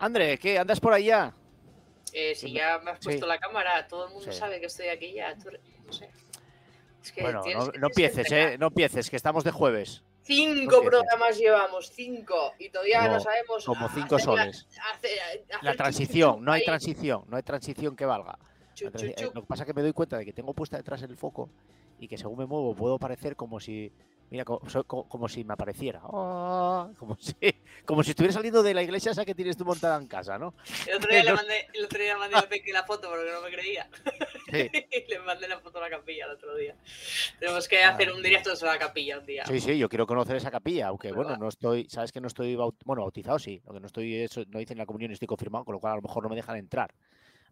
André, ¿qué? ¿Andas por ahí ya? Eh, si ya me has puesto Sí. la cámara, todo el mundo Sí. sabe que estoy aquí ya. tú- no sé. Es que Bueno, no, que- empieces. ¿eh? No empieces, que estamos de jueves. Cinco No programas llevamos, cinco, y todavía no, sabemos. como cinco hacer soles. hacer- hacer La transición, no hay ahí, transición, no hay transición que valga. eh. Lo que pasa es que me doy cuenta de que tengo puesta detrás el foco y que según me muevo puedo parecer como si, mira, como, como si me apareciera. Ah, como, si, como si estuviera saliendo de la iglesia esa que tienes tú montada en casa, ¿no? El otro día le mandé, el otro día mandé a Peque la foto porque no me creía. Sí, le mandé la foto a la capilla el otro día. Tenemos que hacer Ah, un directo sobre la capilla un día. sí, sí, yo quiero conocer esa capilla, aunque bueno, va. no estoy, sabes que no estoy, baut- bueno, bautizado sí, lo que no estoy, eso, no hice en la comunión y estoy confirmado, con lo cual a lo mejor no me dejan entrar,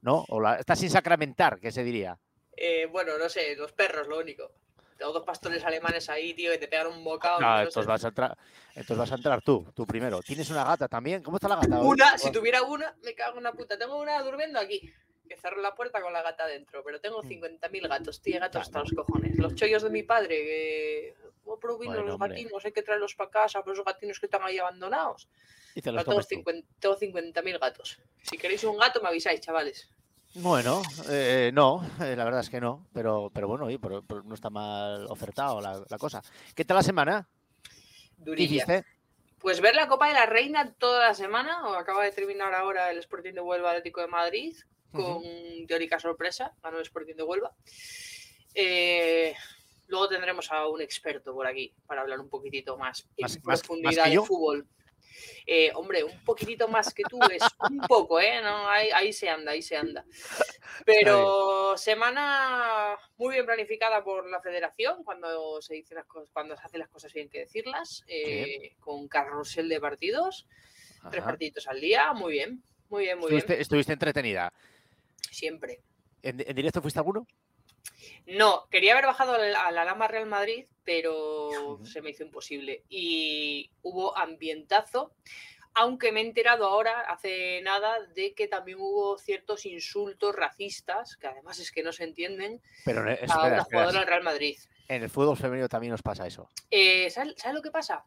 ¿no? O la, está sin sacramentar, que se diría. Eh, bueno, no sé, los perros, lo único. Tengo dos pastores alemanes ahí, tío, que te pegan un bocado. Entonces vas a entrar, entonces vas a entrar tú, tú primero. ¿Tienes una gata también? ¿Cómo está la gata? Una, si tuviera una, me cago en una puta. Tengo una durmiendo aquí. Que cerro la puerta con la gata dentro. Pero tengo Mm. 50.000 gatos. Tiene gatos hasta los cojones. Los chollos de mi padre. Que... Oh, pero vino Bueno, los hombre. gatinos, hay que traerlos para casa. Pero esos gatinos que están ahí abandonados. Y te los Pero tengo comes tú. 50 tengo 50.000 gatos. Si queréis un gato, me avisáis, chavales. Bueno, eh, no, eh, la verdad es que no, pero, pero bueno, oye, pero- pero no está mal ofertado la, la cosa. ¿Qué tal la semana? ¿Qué Durilla. Pues ver la Copa de la Reina toda la semana. O acaba de terminar ahora el Sporting de Huelva Atlético de Madrid. Con teórica sorpresa. Ganó el Sporting de Huelva. Eh, luego tendremos a un experto por aquí para hablar un poquitito más en Más- más profundidad de fútbol. Eh, hombre, un poquitito más que tú es un poco, ¿eh? No, ahí, ahí se anda, ahí se anda. Pero semana muy bien planificada por la federación cuando se dicen las cosas, cuando se hacen las cosas bien que decirlas, eh, con carrusel de partidos, tres Ajá. partidos al día, muy bien, muy bien, muy Estuviste, bien, estuviste entretenida. siempre. ¿En, en directo fuiste alguno? No, quería haber bajado al, al Alhama Real Madrid, pero se me hizo imposible. Y hubo ambientazo, aunque me he enterado ahora, hace nada, de que también hubo ciertos insultos racistas, que además es que no se entienden, Pero eh, a una jugadora del Real Madrid. en el fútbol femenino también nos pasa eso. Eh, ¿sabes, sabes lo que pasa?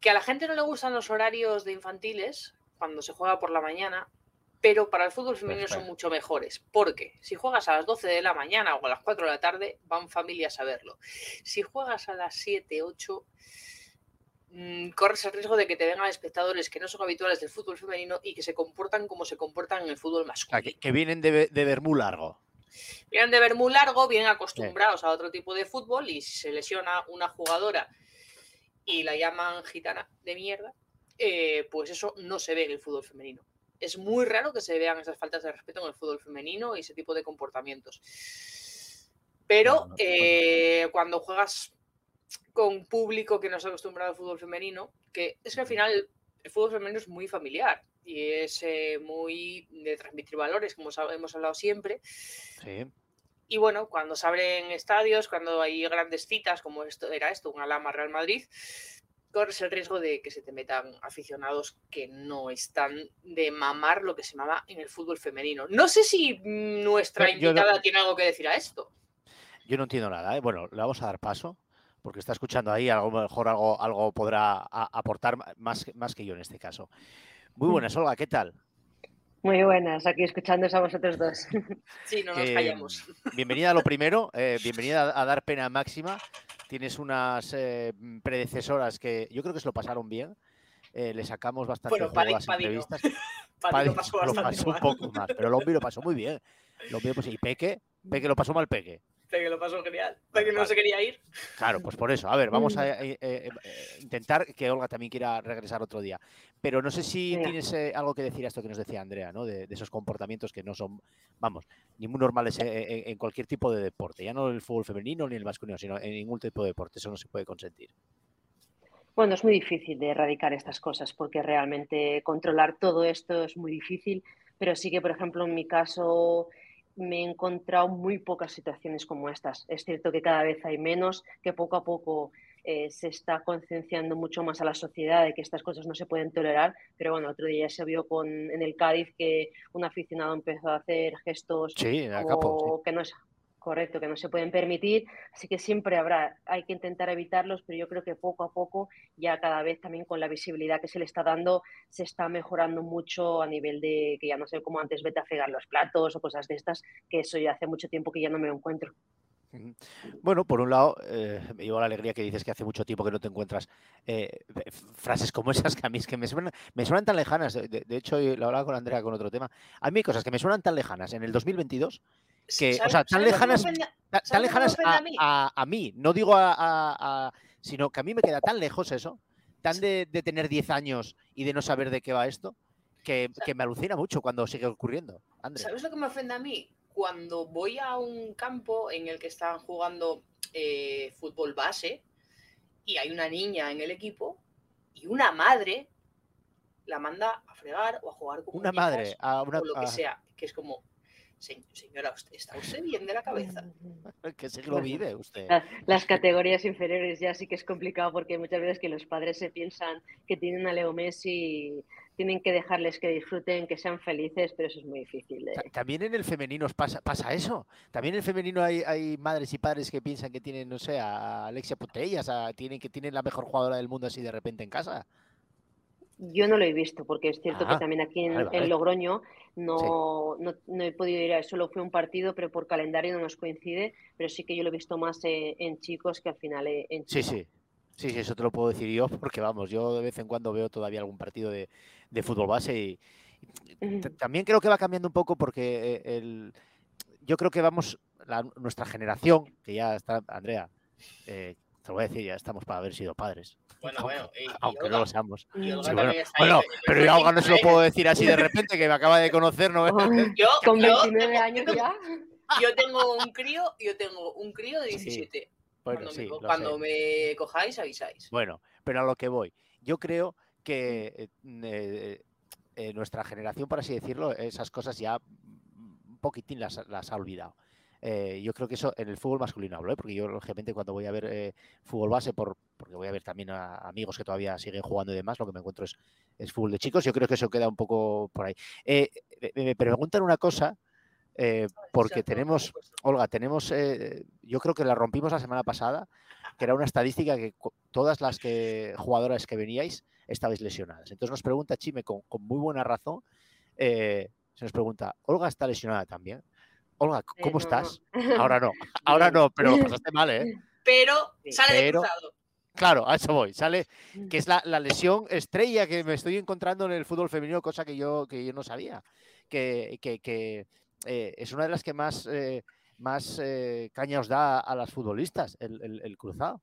Que a la gente no le gustan los horarios de infantiles cuando se juega por la mañana, pero para el fútbol femenino son mucho mejores. Porque si juegas a las 12 de la mañana o a las 4 de la tarde, van familias a verlo. Si juegas a las 7, 8, mm, corres el riesgo de que te vengan espectadores que no son habituales del fútbol femenino y que se comportan como se comportan en el fútbol O sea, masculino. que, que vienen de, de ver muy largo. Vienen de ver muy largo, vienen acostumbrados a otro tipo de fútbol y si se lesiona una jugadora y la llaman gitana de mierda, eh, pues eso no se ve en el fútbol femenino. Es muy raro que se vean esas faltas de respeto en el fútbol femenino y ese tipo de comportamientos. Pero eh, cuando juegas con público que no está acostumbrado al fútbol femenino, que es que al final el fútbol femenino es muy familiar y es eh, muy de transmitir valores, como hemos hablado siempre. Sí. Y bueno, cuando se abren estadios, cuando hay grandes citas, como esto era esto, un Alama Real Madrid, corres el riesgo de que se te metan aficionados que no están de mamar lo que se mama en el fútbol femenino. No sé si mm, nuestra no- invitada tiene algo que decir a esto. Yo no entiendo nada, ¿eh? Bueno, le vamos a dar paso, porque está escuchando ahí, a lo mejor algo, algo podrá a- aportar más, que- más que yo en este caso. Muy buenas, Olga, ¿qué tal? Muy buenas, aquí escuchándos a vosotros dos. Sí, no nos Que, callamos. Bienvenida a lo primero, eh, bienvenida a, a Dar Pena Máxima. Tienes unas eh, predecesoras que yo creo que se lo pasaron bien. Eh, le sacamos bastante Bueno, las no. entrevistas. Paddy lo pasó lo bastante pasó un poco más, pero Lombi lo pasó muy bien. Lombi, pues, y Peque, Peque lo pasó mal Peque. Peque lo pasó genial. Peque no Vale. se quería ir. Claro, pues por eso. A ver, vamos a eh, eh, eh, intentar que Olga también quiera regresar otro día. Pero no sé si tienes eh, algo que decir a esto que nos decía Andrea, ¿no? De, de esos comportamientos que no son, vamos, ni muy normales en, cualquier tipo de deporte. Ya no el fútbol femenino ni el masculino, sino en ningún tipo de deporte. Eso no se puede consentir. Bueno, es muy difícil de erradicar estas cosas porque realmente controlar todo esto es muy difícil, pero sí que, por ejemplo, en mi caso me he encontrado muy pocas situaciones como estas. Es cierto que cada vez hay menos, que poco a poco eh, se está concienciando mucho más a la sociedad de que estas cosas no se pueden tolerar, pero bueno, otro día se vio con, en el Cádiz que un aficionado empezó a hacer gestos Sí, a como capo, que no es Correcto, que no se pueden permitir, así que siempre habrá, hay que intentar evitarlos, pero yo creo que poco a poco, ya cada vez también con la visibilidad que se le está dando, se está mejorando mucho a nivel de que ya no sé cómo antes vete a fregar los platos o cosas de estas, que eso ya hace mucho tiempo que ya no me lo encuentro. Bueno, por un lado, eh, me llevo la alegría que dices que hace mucho tiempo que no te encuentras eh, frases como esas que a mí es que me suenan, me suenan tan lejanas. De, hecho, lo hablaba con Andrea con otro tema. A mí hay cosas que me suenan tan lejanas en el 2022 que, o sea, tan lejanas, tan lejanas a, mí, no digo a, sino que a mí me queda tan lejos eso, tan de, tener 10 años y de no saber de qué va esto, que, me alucina mucho cuando sigue ocurriendo. ¿Sabes lo que me ofende a mí? Cuando voy a un campo en el que están jugando eh, fútbol base y hay una niña en el equipo y una madre la manda a fregar o a jugar con una madre a una, o lo que sea, que es como señora, usted está usted bien de la cabeza. ¿Qué siglo vive usted? Las categorías inferiores ya sí que es complicado porque muchas veces que los padres se piensan que tienen a Leo Messi tienen que dejarles que disfruten, que sean felices, pero eso es muy difícil. También en el femenino pasa, pasa eso. También en el femenino hay, madres y padres que piensan que tienen, no sé, a Alexia Putellas, a, tienen, que tienen la mejor jugadora del mundo así de repente en casa. Yo no lo he visto, porque es cierto que también aquí en, Logroño no, no, he podido ir a solo fue un partido, pero por calendario no nos coincide, pero sí que yo lo he visto más en, chicos que al final en chicos. Sí, sí. Sí, sí, eso te lo puedo decir yo, porque vamos, yo de vez en cuando veo todavía algún partido de, fútbol base y, también creo que va cambiando un poco porque eh, el, yo creo que vamos, nuestra generación, que ya está, Andrea, eh, te lo voy a decir, ya estamos para haber sido padres. Bueno, bueno. aunque no lo seamos. bueno, pero yo no se lo puedo decir así de repente, que me acaba de conocer. ¿no? Yo, con 29 años ya. Yo tengo un crío, yo tengo un crío de 17. cuando, me, cojáis, avisáis. Bueno, pero a lo que voy. Yo creo que eh, eh, nuestra generación, por así decirlo, esas cosas ya un poquitín las ha olvidado. Eh, yo creo que eso en el fútbol masculino hablo, ¿eh? porque yo lógicamente cuando voy a ver eh, fútbol base, por, porque voy a ver también a amigos que todavía siguen jugando y demás, lo que me encuentro es, es fútbol de chicos, yo creo que eso queda un poco por ahí. me preguntan una cosa, porque tenemos, Olga, tenemos, yo creo que la rompimos la semana pasada, que era una estadística que todas las que, jugadoras que veníais estabais lesionadas. Entonces nos pregunta Chime con, con muy buena razón, se nos pregunta, ¿Olga está lesionada también? Olga, ¿cómo estás? Ahora no, ahora no, pero pasaste mal, ¿eh? Pero sale de cruzado. Claro, a eso voy. Sale que es la, lesión estrella que me estoy encontrando en el fútbol femenino, cosa que yo, que yo no sabía. Que, que, eh, es una de las que más, eh, más eh, caña os da a las futbolistas, el, cruzado.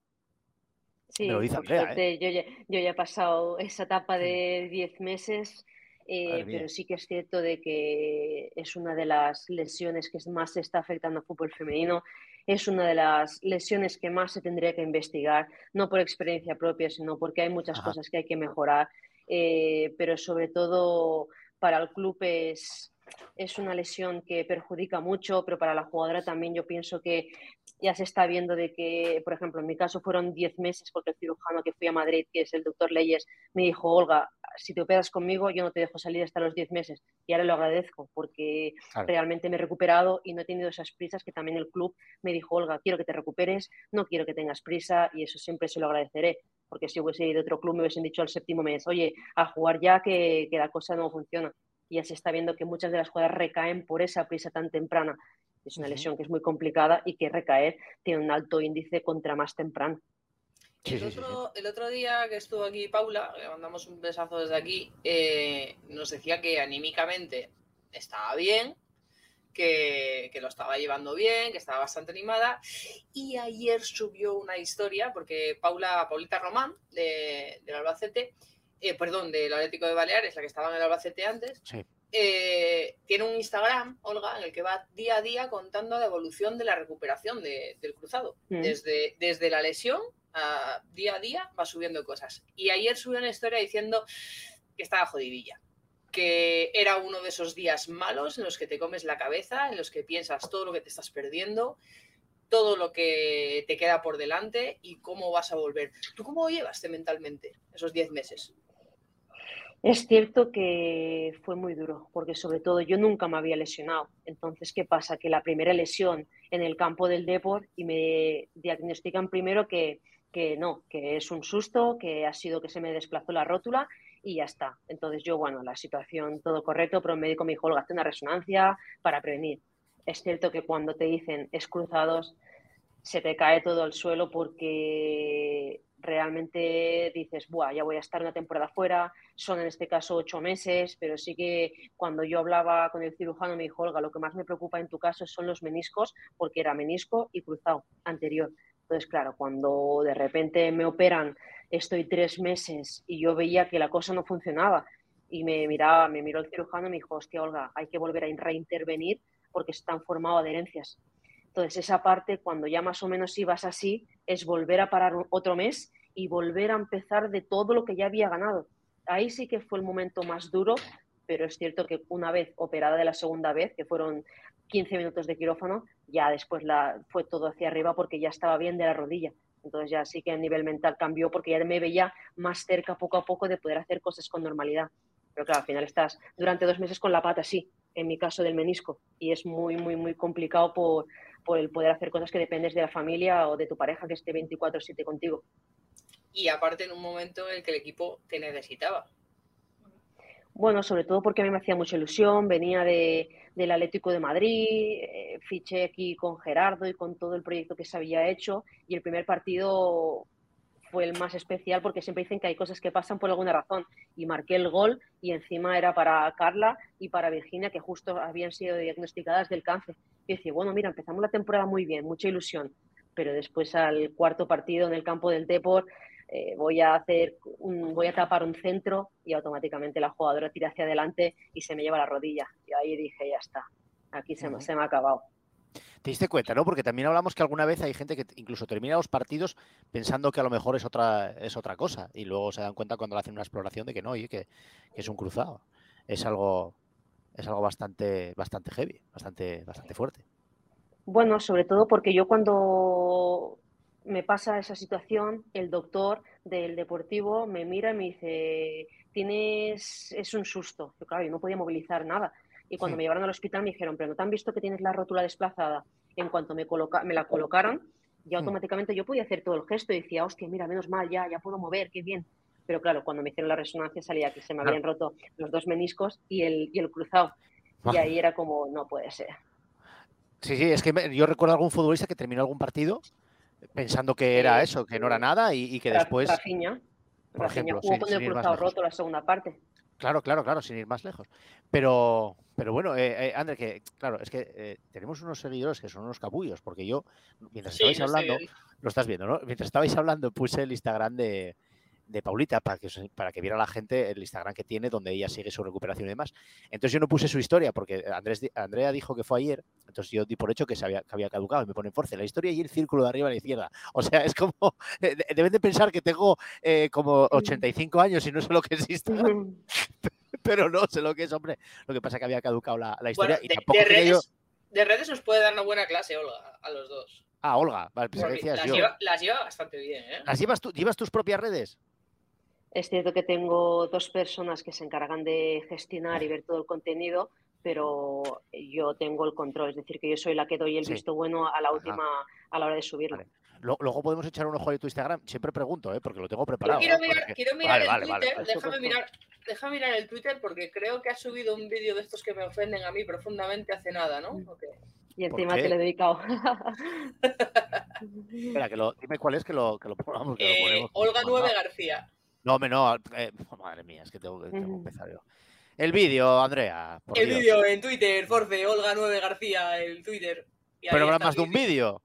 Sí, me lo dice Andrea, yo, ya, yo ya he pasado esa etapa de 10 meses eh, pero sí que es cierto de que es una de las lesiones que más se está afectando al fútbol femenino, es una de las lesiones que más se tendría que investigar, no por experiencia propia, sino porque hay muchas cosas que hay que mejorar, eh, pero sobre todo para el club es, es una lesión que perjudica mucho, pero para la jugadora también yo pienso que ya se está viendo de que, por ejemplo, en mi caso fueron 10 meses porque el cirujano que fui a Madrid, que es el doctor Leyes, me dijo, Olga, si te operas conmigo, yo no te dejo salir hasta los 10 meses. Y ahora lo agradezco porque realmente me he recuperado y no he tenido esas prisas que también el club me dijo, Olga, quiero que te recuperes, no quiero que tengas prisa y eso siempre se lo agradeceré. Porque si hubiese ido a otro club me hubiesen dicho al séptimo mes, oye, a jugar ya que, que la cosa no funciona. Y ya se está viendo que muchas de las jugadoras recaen por esa prisa tan temprana. Es una lesión que es muy complicada y que recaer tiene un alto índice contra más temprano. El, otro, día que estuvo aquí Paula, le mandamos un besazo desde aquí, eh, nos decía que anímicamente estaba bien, que, lo estaba llevando bien, que estaba bastante animada. Y ayer subió una historia, porque Paula, Paulita Román, de, del Albacete, eh, perdón, del Atlético de Baleares, la que estaba en el Albacete antes, eh, tiene un Instagram, Olga, en el que va día a día contando la evolución de la recuperación del cruzado. Mm. Desde, desde la lesión a día a día va subiendo cosas. Y ayer subió una historia diciendo que estaba jodidilla, que era uno de esos días malos en los que te comes la cabeza, en los que piensas todo lo que te estás perdiendo, todo lo que te queda por delante y cómo vas a volver. ¿Tú cómo llevaste mentalmente esos 10 meses? Es cierto que fue muy duro, porque sobre todo yo nunca me había lesionado. Entonces, ¿qué pasa? Que la primera lesión en el campo del deporte y me diagnostican primero que, que no, que es un susto, que ha sido que se me desplazó la rótula y ya está. Entonces yo, bueno, la situación todo correcto, pero el médico me dijo, Olga, una resonancia para prevenir. Es cierto que cuando te dicen es cruzados, se te cae todo al suelo porque realmente dices, Buah, ya voy a estar una temporada fuera, son en este caso ocho meses, pero sí que cuando yo hablaba con el cirujano me dijo, Olga, lo que más me preocupa en tu caso son los meniscos, porque era menisco y cruzado anterior. Entonces, claro, cuando de repente me operan, estoy tres meses y yo veía que la cosa no funcionaba y me miraba, me miró el cirujano y me dijo, hostia, Olga, hay que volver a reintervenir porque están formado adherencias. Entonces, esa parte, cuando ya más o menos ibas así, es volver a parar otro mes y volver a empezar de todo lo que ya había ganado. Ahí sí que fue el momento más duro, pero es cierto que una vez operada de la segunda vez, que fueron 15 minutos de quirófano, ya después la, fue todo hacia arriba porque ya estaba bien de la rodilla. Entonces ya sí que a nivel mental cambió porque ya me veía más cerca poco a poco de poder hacer cosas con normalidad. Pero claro, al final estás durante dos meses con la pata así, en mi caso del menisco, y es muy, muy, muy complicado por, por el poder hacer cosas que dependes de la familia o de tu pareja que esté 24/7 contigo. Y aparte en un momento en el que el equipo te necesitaba. Bueno, sobre todo porque a mí me hacía mucha ilusión, venía de, del Atlético de Madrid, eh, fiché aquí con Gerardo y con todo el proyecto que se había hecho y el primer partido fue el más especial porque siempre dicen que hay cosas que pasan por alguna razón y marqué el gol y encima era para Carla y para Virginia que justo habían sido diagnosticadas del cáncer. Y decía, bueno, mira, empezamos la temporada muy bien, mucha ilusión, pero después al cuarto partido en el campo del Deport eh, voy a hacer un, voy a tapar un centro y automáticamente la jugadora tira hacia adelante y se me lleva la rodilla. Y ahí dije, ya está, aquí se, se me ha acabado. Te diste cuenta, ¿no? Porque también hablamos que alguna vez hay gente que incluso termina los partidos pensando que a lo mejor es otra, es otra cosa y luego se dan cuenta cuando le hacen una exploración de que no, y que, que, es un cruzado. Es algo, es algo bastante, bastante heavy, bastante, bastante fuerte. Bueno, sobre todo porque yo cuando me pasa esa situación, el doctor del deportivo me mira y me dice, tienes, es un susto. Yo, claro, yo no podía movilizar nada. Y cuando me llevaron al hospital me dijeron, pero ¿no te han visto que tienes la rótula desplazada? En cuanto me, coloca me la colocaron, ya hmm. automáticamente yo podía hacer todo el gesto y decía, hostia, mira, menos mal, ya, ya puedo mover, qué bien. Pero claro, cuando me hicieron la resonancia salía que se me habían roto los dos meniscos y el, y el cruzado. Y ahí era como, no puede ser. Sí, sí, es que yo recuerdo algún futbolista que terminó algún partido pensando que era eso, que no era nada y, que después... Rafinha. Por ejemplo, jugó con el cruzado roto la segunda parte. Claro, claro, claro, sin ir más lejos. Pero, pero bueno, eh, eh André, que claro, es que eh, tenemos unos seguidores que son unos capullos, porque yo, mientras estabais hablando, lo estás viendo, ¿no? Mientras estabais hablando, puse el Instagram de, de Paulita para que, para que viera la gente el Instagram que tiene donde ella sigue su recuperación y demás. Entonces yo no puse su historia porque Andrés, Andrea dijo que fue ayer, entonces yo di por hecho que, se había, que había caducado y me pone Force la historia y el círculo de arriba a la izquierda. O sea, es como, deben de pensar que tengo eh, como 85 años y no sé lo que existe. Pero no sé lo que es, hombre. Lo que pasa es que había caducado la, historia y tampoco de, redes, de redes os puede dar una buena clase, Olga, a los dos. Ah, Olga, vale, pues las, Lleva, las, Lleva, bastante bien, ¿eh? ¿Las llevas tú? ¿Llevas tus propias redes? Es cierto que tengo dos personas que se encargan de gestionar y ver todo el contenido, pero yo tengo el control, es decir, que yo soy la que doy el visto bueno a la última, a la hora de subirlo. Luego podemos echar un ojo a tu Instagram. Siempre pregunto, ¿eh? porque lo tengo preparado. quiero mirar, el Twitter, déjame mirar, déjame mirar el Twitter porque creo que ha subido un vídeo de estos que me ofenden a mí profundamente hace nada, ¿no? Y encima te lo he dedicado. Espera, que lo, dime cuál es que lo, que lo, que lo ponemos. Olga 9 García. No, no, eh, madre mía, es que tengo, que empezar yo. El vídeo, Andrea. el vídeo en Twitter, Force, Olga 9 García, el Twitter. Pero habrá más de un vídeo.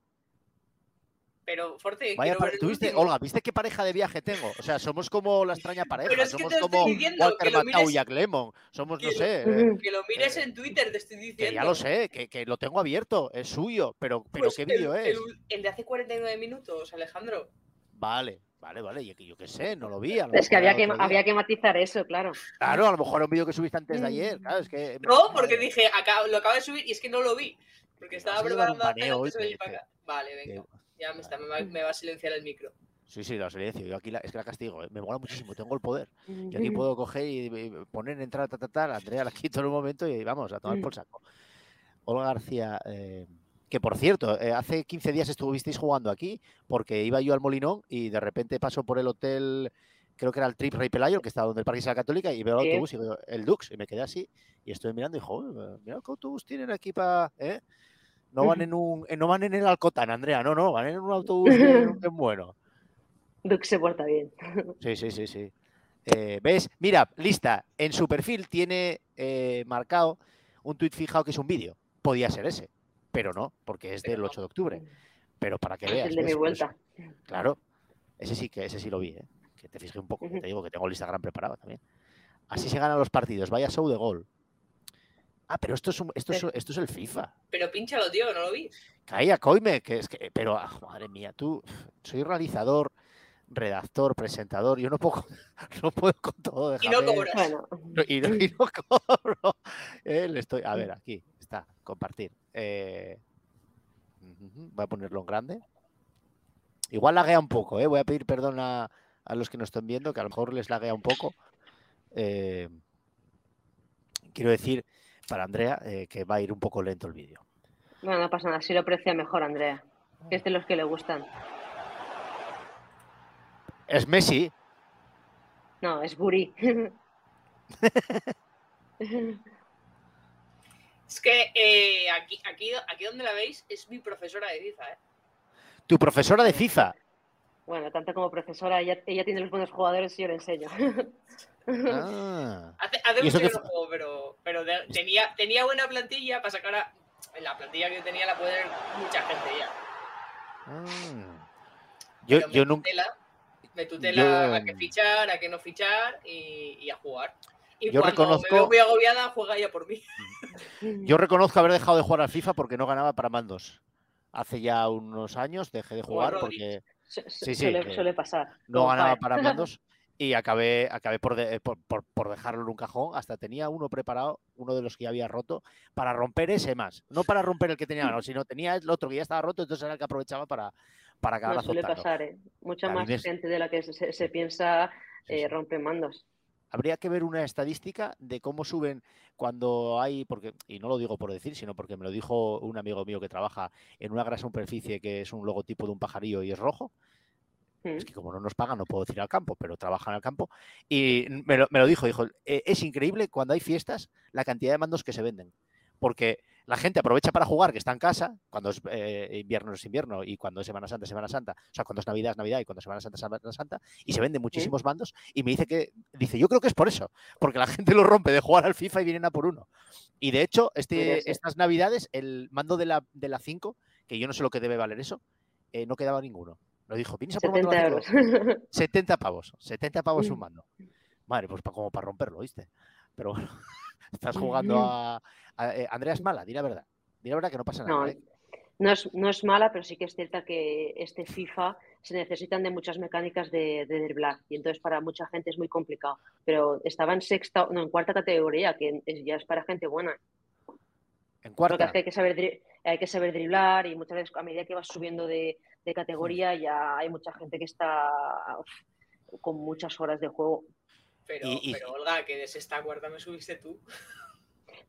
Pero, Forte, Vaya, ¿tuviste, Olga, ¿viste qué pareja de viaje tengo? O sea, somos como la extraña pareja. somos como Walter Matthau y Jack Lemon. Somos, no sé. Eh, que lo mires eh, en Twitter, te estoy diciendo. Que ya lo sé, que, que lo tengo abierto, es suyo. Pero, pero pues ¿qué vídeo es? el de hace 49 minutos, Alejandro. Vale, Vale, vale, yo, yo qué sé, no lo vi. es que había que, había que matizar eso, claro. Claro, a lo mejor era un vídeo que subiste antes de ayer, claro, es que... No, porque dije, lo acabo de subir y es que no lo vi, porque estaba preparando para acá. Vale, venga, ya me, está, me, va, a silenciar el micro. Sí, sí, lo silencio. Yo aquí la, es que la castigo, ¿eh? me mola muchísimo, tengo el poder. Yo aquí puedo coger y, poner, entrar, a ta, ta, Andrea la quito en un momento y vamos, a tomar por saco. Olga García, eh, Que por cierto, eh, hace 15 días estuvisteis jugando aquí porque iba yo al Molinón y de repente paso por el hotel, creo que era el Trip Rey Pelayo, que estaba donde el Parque de la Católica, y veo el autobús y veo el Dux y me quedé así y estoy mirando y digo, "Joder, mira qué autobús tienen aquí para... No van en un, eh, no van en el Alcotán, Andrea, no, no, van en un autobús bien, bien bueno. Duke se porta bien. Sí, sí, sí, sí. Eh, ¿Ves? Mira, lista. En su perfil tiene eh, marcado un tuit fijado que es un vídeo. Podía ser ese, pero no, porque es del no. 8 de octubre. Pero para que Es veas. el de mi ¿ves? Pues, vuelta. claro. Ese sí que ese sí lo vi, ¿eh? Que te fijé un poco. que. Te digo que tengo el Instagram preparado también. Así se ganan los partidos. Vaya show de gol. Ah, pero esto es, un- esto es, esto es el FIFA. Pero pínchalo, tío, ¿no lo vi? Calla, coime, que es que. Pero, ah, madre mía, tú. Soy realizador, redactor, presentador. Yo no puedo, no puedo con todo. Y no déjame- cobras. Bueno, no, y, no, y no cobro. Eh, le estoy, a ver, aquí está, compartir. Eh, voy a ponerlo en grande. Igual laguea un poco, ¿eh? voy a pedir perdón a, a los que nos estén viendo, que a lo mejor les laguea un poco. Eh, quiero decir para Andrea eh, que va a ir un poco lento el vídeo. no, no pasa nada. Si lo aprecia mejor, Andrea. que Es de los que le gustan. Es Messi, No, es Guri. Es que eh, aquí, aquí, aquí donde la veis es mi profesora de FIFA, ¿eh? tu profesora de FIFA. Bueno, tanto como profesora, ella, ella tiene los buenos jugadores y yo le enseño. Ah, Hace, hace ¿Y eso mucho que no juego, pero, pero de- tenía, tenía buena plantilla para sacar a. En la plantilla que yo tenía la puede ver mucha gente ya. ah. Yo, Pero me yo nunca. tutela, me tutela yo- a qué fichar, a qué no fichar y, y a jugar. Y Yo cuando reconozco- me veo muy agobiada, juega ella por mí. Yo reconozco haber dejado de jugar al FIFA porque no ganaba para mandos. Hace ya unos años dejé de jugar porque Su- su- Sí, sí, suele, pasar. no ganaba para mandos y acabé, acabé por, de- por, por- por dejarlo en un cajón. Hasta tenía uno preparado, uno de los que ya había roto, para romper ese más. No para romper el que tenía, no, sino tenía el otro que ya estaba roto, entonces era el que aprovechaba para, para acabar No suele azotando. pasar, ¿eh? Mucha más gente de la que se, se piensa Sí, eh, rompe mandos. Habría que ver una estadística de cómo suben cuando hay, porque, y no lo digo por decir, sino porque me lo dijo un amigo mío que trabaja en una gran superficie que es un logotipo de un pajarillo y es rojo. Mm. Es que como no nos pagan, no puedo decir al campo, pero trabajan al campo. Y me lo, me lo dijo, dijo, "Eh, es increíble cuando hay fiestas la cantidad de mandos que se venden. Porque la gente aprovecha para jugar, que está en casa, cuando es eh, invierno es invierno y cuando es Semana Santa es Semana Santa, o sea, cuando es Navidad es Navidad y cuando es Semana Santa es Semana Santa, y se venden muchísimos mandos. Y me dice que, dice, yo creo que es por eso, porque la gente lo rompe de jugar al FIFA y vienen a por uno. Y de hecho, este, estas Navidades, el mando de la, de la 5, que yo no sé lo que debe valer eso, eh, no quedaba ninguno. Lo dijo, ¿vienes a por mando de 70 la 5?". euros. 70 pavos, 70 pavos un mando. Madre, pues como para romperlo, ¿viste? Pero bueno, estás jugando a. a- eh, Andrea es mala, di la verdad. Di la verdad que no pasa nada. No, ¿eh? no es, no es mala, pero sí que es cierta que este FIFA se necesitan de muchas mecánicas de, de driblar y entonces para mucha gente es muy complicado. Pero estaba en sexta, no, en cuarta categoría, que es- ya es para gente buena. En Porque cuarta. es que hay que saber, hay que saber driblar y muchas veces a medida que vas subiendo de, de categoría ya hay mucha gente que está uf, con muchas horas de juego. Pero, Y- y- pero Olga, que de sexta a cuarta me subiste tú.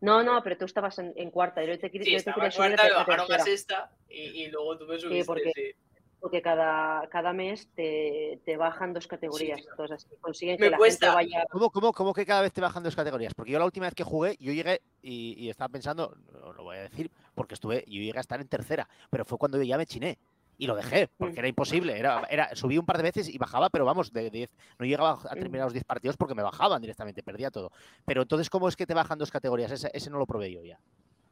No, no, pero tú estabas en, en cuarta yo te, Sí, yo te quería subir cuarta, a bajaron a sexta y, y luego tú me subiste. porque- sí. porque cada, cada mes te, te bajan dos categorías. Entonces así consiguen Me que la cuesta. gente vaya. ¿Cómo, cómo, cómo que cada vez te bajan dos categorías? Porque yo la última vez que jugué, yo llegué y, y estaba pensando, no lo voy a decir, porque estuve, yo llegué a estar en tercera, pero fue cuando yo ya me chiné. Y lo dejé, porque Mm. era imposible. Era, era, subí un par de veces y bajaba, pero vamos, de 10. No llegaba a Mm. terminar los 10 partidos porque me bajaban directamente, perdía todo. Pero entonces, ¿cómo es que te bajan dos categorías? Ese, ese no lo probé yo ya.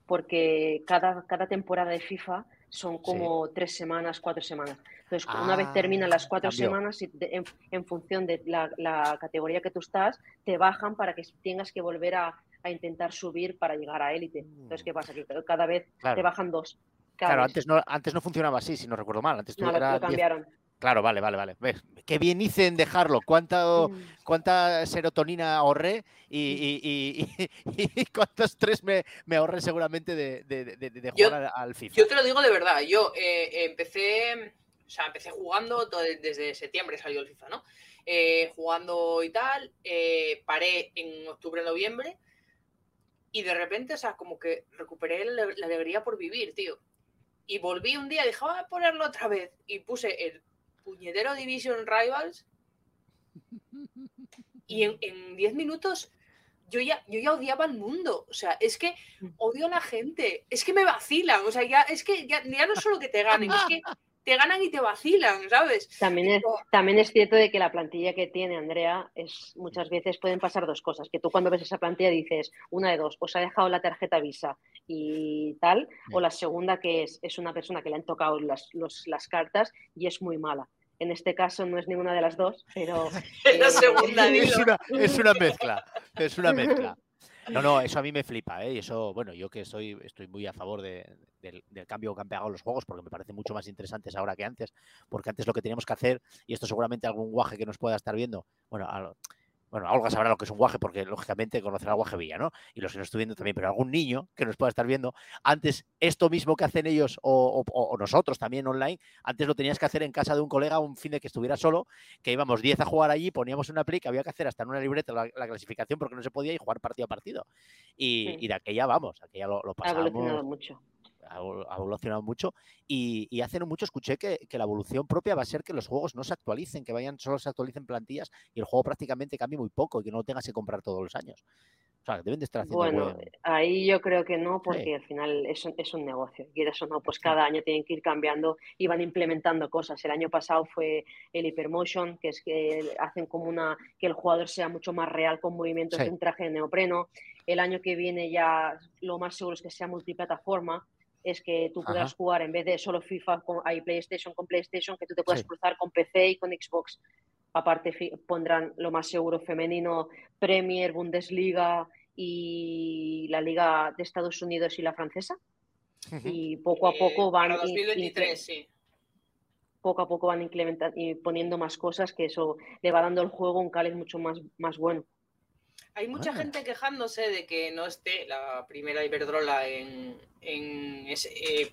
Porque cada, cada temporada de FIFA son como tres semanas, cuatro semanas. Entonces, una vez terminan las Ah, cuatro semanas, en, en función de la, la categoría que tú estás, te bajan para que tengas que volver a, a intentar subir para llegar a élite. Entonces, ¿qué pasa? Que cada vez te bajan dos. Claro, antes no, antes no funcionaba así, si no recuerdo mal. Antes tú No, era lo 10. cambiaron. Claro, vale, vale, vale. ¿Ves? Qué bien hice en dejarlo. Cuánta, Mm. cuánta serotonina ahorré y, y- y- y- y cuántos tres me, me ahorré seguramente de, de- de- de Yo- jugar al, al FIFA. Yo te lo digo de verdad, yo eh, empecé, o sea, empecé jugando todo- desde septiembre salió el FIFA, ¿no? Eh, jugando y tal, eh, paré en octubre, noviembre y de repente, o sea, como que recuperé la, la alegría por vivir, tío. Y volví un día y dije, voy a ponerlo otra vez. Y puse el puñetero Division Rivals. Y en 10 minutos yo ya, yo ya odiaba al mundo. O sea, es que odio a la gente. Es que me vacilan. O sea, ya, es que ya, ya no es solo que te ganen, es que te ganan y te vacilan, ¿sabes? También es, también es cierto de que la plantilla que tiene Andrea es muchas veces pueden pasar dos cosas, que tú cuando ves esa plantilla dices una de dos, os ha dejado la tarjeta Visa y tal, o la segunda que es, es una persona que le han tocado las, los- las cartas y es muy mala. En este caso no es ninguna de las dos, pero Es la segunda, Es dilo. una, es una mezcla, es una mezcla. No, no, eso a mí me flipa, ¿eh? Y eso, bueno, yo que soy, estoy muy a favor de- del, cambio que han pegado los juegos, porque me parece mucho más interesantes ahora que antes, porque antes lo que teníamos que hacer, y esto seguramente algún guaje que nos pueda estar viendo, bueno, a lo- bueno, Olga sabrá lo que es un guaje, porque lógicamente conocerá a Guaje Villa, ¿no? Y los que nos estoy viendo también, pero algún niño que nos pueda estar viendo, antes esto mismo que hacen ellos o, o- o nosotros también online, antes lo tenías que hacer en casa de un colega un fin de que estuviera solo, que íbamos 10 a jugar allí, poníamos una play que había que hacer hasta en una libreta la, la clasificación porque no se podía y jugar partido a partido. Y, Sí. y de aquella vamos, aquella lo, lo ha evolucionado pasamos, mucho. Ha evol- ha evolucionado mucho y, y hace no mucho escuché que, que la evolución propia va a ser que los juegos no se actualicen, que vayan solo se actualicen plantillas y el juego prácticamente cambie muy poco y que no lo tengas que comprar todos los años. O sea, deben de estar haciendo Bueno, buen- ahí yo creo que no, Sí. porque al final es un, es un negocio. Quieres o no, pues cada año tienen que ir cambiando y van implementando cosas. El año pasado fue el Hypermotion, que es que hacen como una que el jugador sea mucho más real con movimientos Sí. de un traje de neopreno. El año que viene ya lo más seguro es que sea multiplataforma. Es que tú Ajá. jugar en vez de solo FIFA con hay PlayStation con PlayStation, que tú te puedas Sí. cruzar con PC y con Xbox. Aparte pondrán lo más seguro femenino, Premier, Bundesliga y la Liga de Estados Unidos y la francesa. Y poco a Eh, poco van Para i- 2023, incre- sí. poco a poco van implementando y poniendo más cosas que eso le va dando al juego un cáliz mucho más, más bueno. Hay mucha Ah. gente quejándose de que no esté la primera Iberdrola en, en, ese, eh,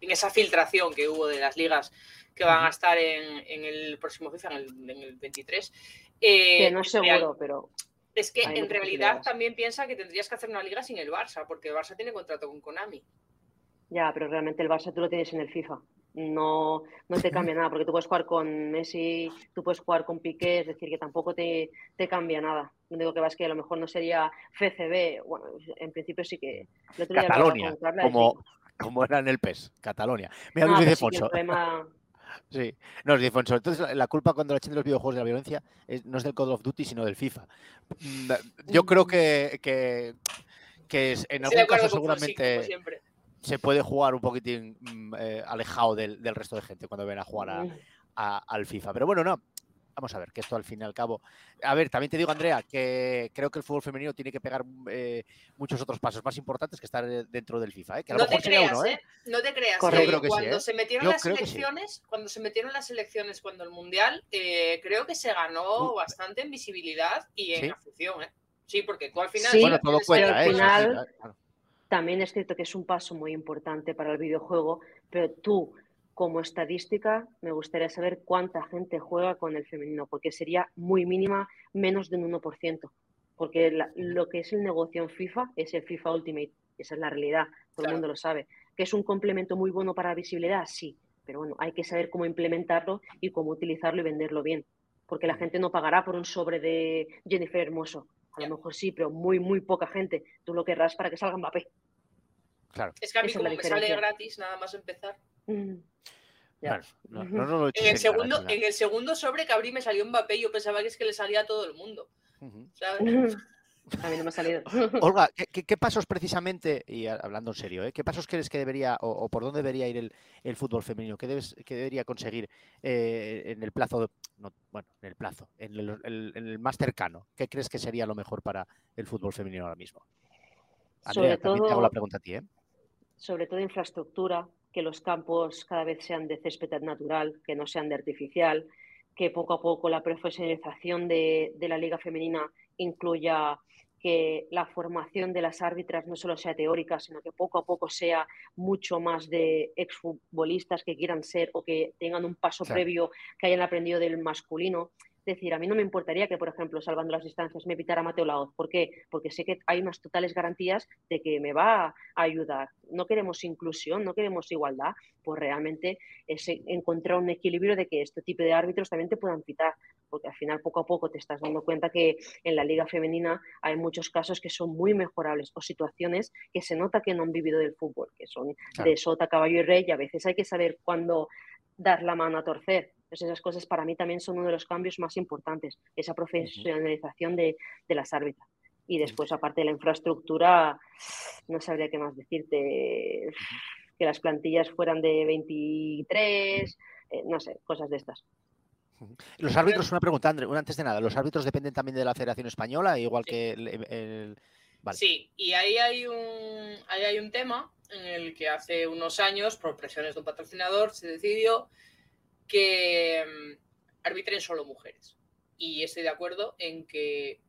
en esa filtración que hubo de las ligas que van a estar en, en el próximo FIFA, en el, en el 23. Eh, que no es seguro, pero es que en realidad también piensa que tendrías que hacer una liga sin el Barça, porque el Barça tiene contrato con Konami. ya, pero realmente el Barça tú lo tienes en el FIFA. No, no te cambia nada, porque tú puedes jugar con Messi, tú puedes jugar con Piqué, es decir, que tampoco te, te cambia nada. Lo único que va es que a lo mejor no sería FCB, bueno, en principio sí que... el otro día Catalonia, Carla y como, sí. como era en el PES, Catalonia. Mira, Ah, dice sí que el Fonso. problema- Sí, nos dice Fonso. Entonces, la, la culpa cuando le echen de los videojuegos de la violencia es- no es del Call of Duty, sino del FIFA. Mm, Yo creo que, que, que es- en algún caso seguramente siempre. se puede jugar un poquitín mm, eh, alejado del, del resto de gente cuando ven a jugar a, Mm. a- al FIFA. Pero bueno, no. Vamos a ver, que esto al fin y al cabo. A ver, también te digo, Andrea, que creo que el fútbol femenino tiene que pegar eh, muchos otros pasos más importantes que estar eh, dentro del FIFA. ¿eh? Que a lo No te mejor sería creas, uno, ¿eh? ¿eh? No te creas. Correcto. Yo creo que sí, cuando ¿eh? se metieron Yo las creo que sí. elecciones, cuando se metieron las elecciones, cuando el mundial, eh, creo que se ganó Uh. bastante en visibilidad y en Sí. afición, ¿eh? Sí, porque tú al final. Sí, Bueno, todo cuenta, al ¿eh? final- claro. También es cierto que es un paso muy importante para el videojuego, pero tú, como estadística, me gustaría saber cuánta gente juega con el femenino, porque sería muy mínima, menos de un 1%. Porque la- lo que es el negocio en FIFA es el FIFA Ultimate, esa es la realidad, todo Claro. el mundo lo sabe. ¿Que es un complemento muy bueno para la visibilidad? Sí, pero bueno, hay que saber cómo implementarlo y cómo utilizarlo y venderlo bien. Porque la gente no pagará por un sobre de Jennifer Hermoso. A lo mejor sí, pero muy, muy poca gente. Tú lo querrás para que salga Mbappé. Claro, Es que a mí, Esa como me sale gratis, nada más empezar. Mm. Ya. claro. No, no, no lo En el, segundo, China. en el segundo sobre que abrí me salió Mbappé y yo pensaba que es que le salía a todo el mundo. A mí no me ha salido. Olga, ¿qué, qué- qué pasos precisamente, y hablando en serio, ¿eh? qué pasos crees que debería o, o por dónde debería ir el, el fútbol femenino? ¿Qué, debes, qué debería conseguir eh, en el plazo, no, bueno, en el plazo, en el, el- en el más cercano? ¿Qué crees que sería lo mejor para el fútbol femenino ahora mismo? Andrea, Sobre también te hago la pregunta a ti, ¿eh? sobre todo infraestructura, que los campos cada vez sean de césped natural, que no sean de artificial, que poco a poco la profesionalización de, de la liga femenina incluya que la formación de las árbitras no solo sea teórica, sino que poco a poco sea mucho más de exfutbolistas que quieran ser o que tengan un paso Claro. previo que hayan aprendido del masculino, decir, a mí no me importaría que, por ejemplo, salvando las distancias, me pitara Mateo Laoz. ¿Por qué? Porque sé que hay unas totales garantías de que me va a ayudar. No queremos inclusión, no queremos igualdad, pues realmente es encontrar un equilibrio de que este tipo de árbitros también te puedan pitar, porque al final poco a poco te estás dando cuenta que en la liga femenina hay muchos casos que son muy mejorables o situaciones que se nota que no han vivido del fútbol, que son de sota, caballo y rey, y a veces hay que saber cuándo dar la mano a torcer. Entonces esas cosas para mí también son uno de los cambios más importantes, esa profesionalización de, las árbitras. Y después, aparte de la infraestructura, no sabría qué más decirte, que las plantillas fueran de 23, eh, no sé, cosas de estas. Los árbitros, una pregunta, André, antes de nada, ¿los árbitros dependen también de la Federación Española, igual que el... Sí, y ahí hay, un, ahí hay un tema en el que hace unos años, por presiones de un patrocinador, se decidió que mm, arbitren solo mujeres. Y estoy de acuerdo en que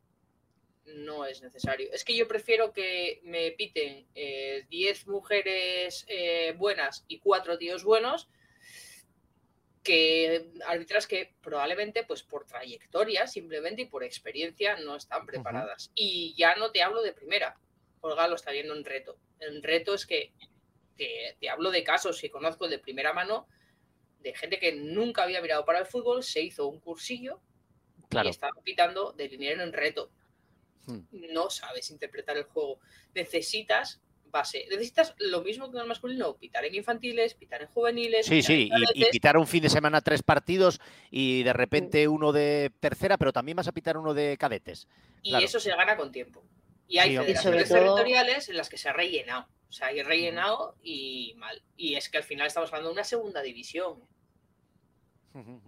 no es necesario. Es que yo prefiero que me piten 10 eh, mujeres eh, buenas y 4 tíos buenos que arbitras que probablemente pues por trayectoria simplemente y por experiencia no están preparadas. Y ya no te hablo de primera. Olga lo está viendo en reto. En reto es que te, hablo de casos que conozco de primera mano de gente que nunca había mirado para el fútbol, se hizo un cursillo y estaba pitando de dinero en reto. Hmm. No sabes interpretar el juego. Necesitas base. Necesitas lo mismo que en el masculino, pitar en infantiles, pitar en juveniles. Sí, sí, y, pitar un fin de semana tres partidos y de repente uno de tercera, pero también vas a pitar uno de cadetes. Y eso se gana con tiempo. Y hay federaciones territoriales en las que se ha rellenado. O sea, hay rellenado y mal. Y es que al final estamos hablando de una segunda división.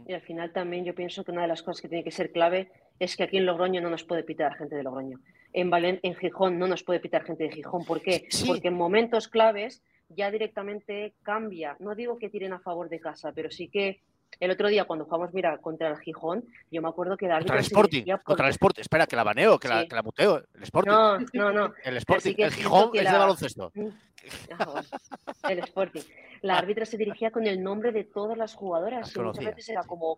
Y al final también yo pienso que una de las cosas que tiene que ser clave es que aquí en Logroño no nos puede pitar gente de Logroño. En, en Gijón no nos puede pitar gente de Gijón. ¿Por qué? Porque en momentos claves ya directamente cambia. No digo que tiren a favor de casa, pero sí que el otro día cuando jugamos, mira, contra el Gijón, yo me acuerdo que Contra el Sporting, contra el Sporting. Espera, que la baneo, que, la, que la muteo. El Sporting. No, no, no. El Sporting, el Gijón es de baloncesto. Mm. el Sporting. La árbitra se dirigía con el nombre de todas las jugadoras. Que muchas veces era como,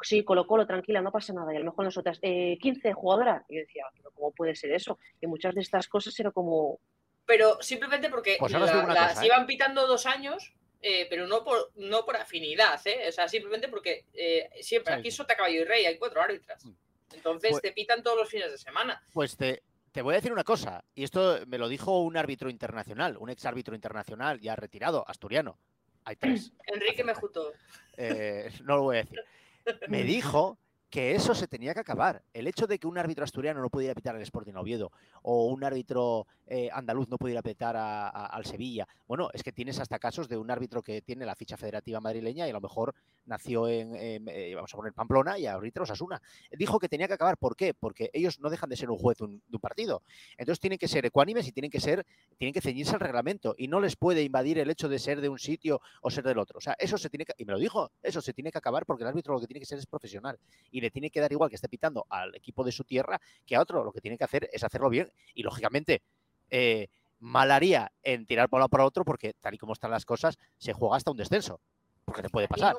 sí, Colo Colo, tranquila, no pasa nada. Y a lo mejor nosotras, eh, 15 jugadoras. Y yo decía, pero ¿cómo puede ser eso? Y muchas de estas cosas era como. Pero simplemente porque pues las ¿eh? iban pitando dos años eh, pero no por, no por afinidad, ¿eh? O sea, simplemente porque eh, siempre aquí Sota, Caballo y Rey hay cuatro árbitras. Mm. Entonces pues te pitan todos los fines de semana. Pues te, te voy a decir una cosa, y esto me lo dijo un árbitro internacional, un ex árbitro internacional ya retirado, asturiano. Hay tres. Enrique Mejuto. Eh, no lo voy a decir. Me dijo que eso se tenía que acabar. El hecho de que un árbitro asturiano no pudiera pitar al Sporting Oviedo o un árbitro eh, andaluz no pudiera pitar al Sevilla. Bueno, es que tienes hasta casos de un árbitro que tiene la ficha federativa madrileña y a lo mejor nació en, eh, vamos a poner Pamplona y ahorita Osasuna. Dijo que tenía que acabar. ¿Por qué? Porque ellos no dejan de ser un juez de un, partido. Entonces tienen que ser ecuánimes y tienen que ser, tienen que ceñirse al reglamento y no les puede invadir el hecho de ser de un sitio o ser del otro. O sea, eso se tiene que, y me lo dijo, eso se tiene que acabar porque el árbitro lo que tiene que ser es profesional le tiene que dar igual que esté pitando al equipo de su tierra que a otro. Lo que tiene que hacer es hacerlo bien y lógicamente eh, mal haría en tirar uno por otro porque tal y como están las cosas se juega hasta un descenso porque te puede pasar.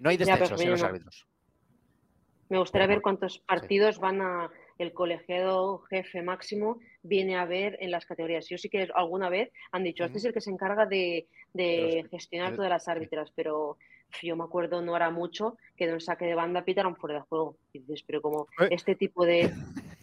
No hay descensos en los árbitros. Me gustaría ver cuántos partidos van a el colegiado jefe máximo viene a ver en las categorías. Yo sí que alguna vez han dicho, este es el que se encarga de, gestionar todas las árbitras, pero yo me acuerdo no era mucho que de un saque de banda pitaron fuera de juego. Y dices, pero como eh. este tipo de,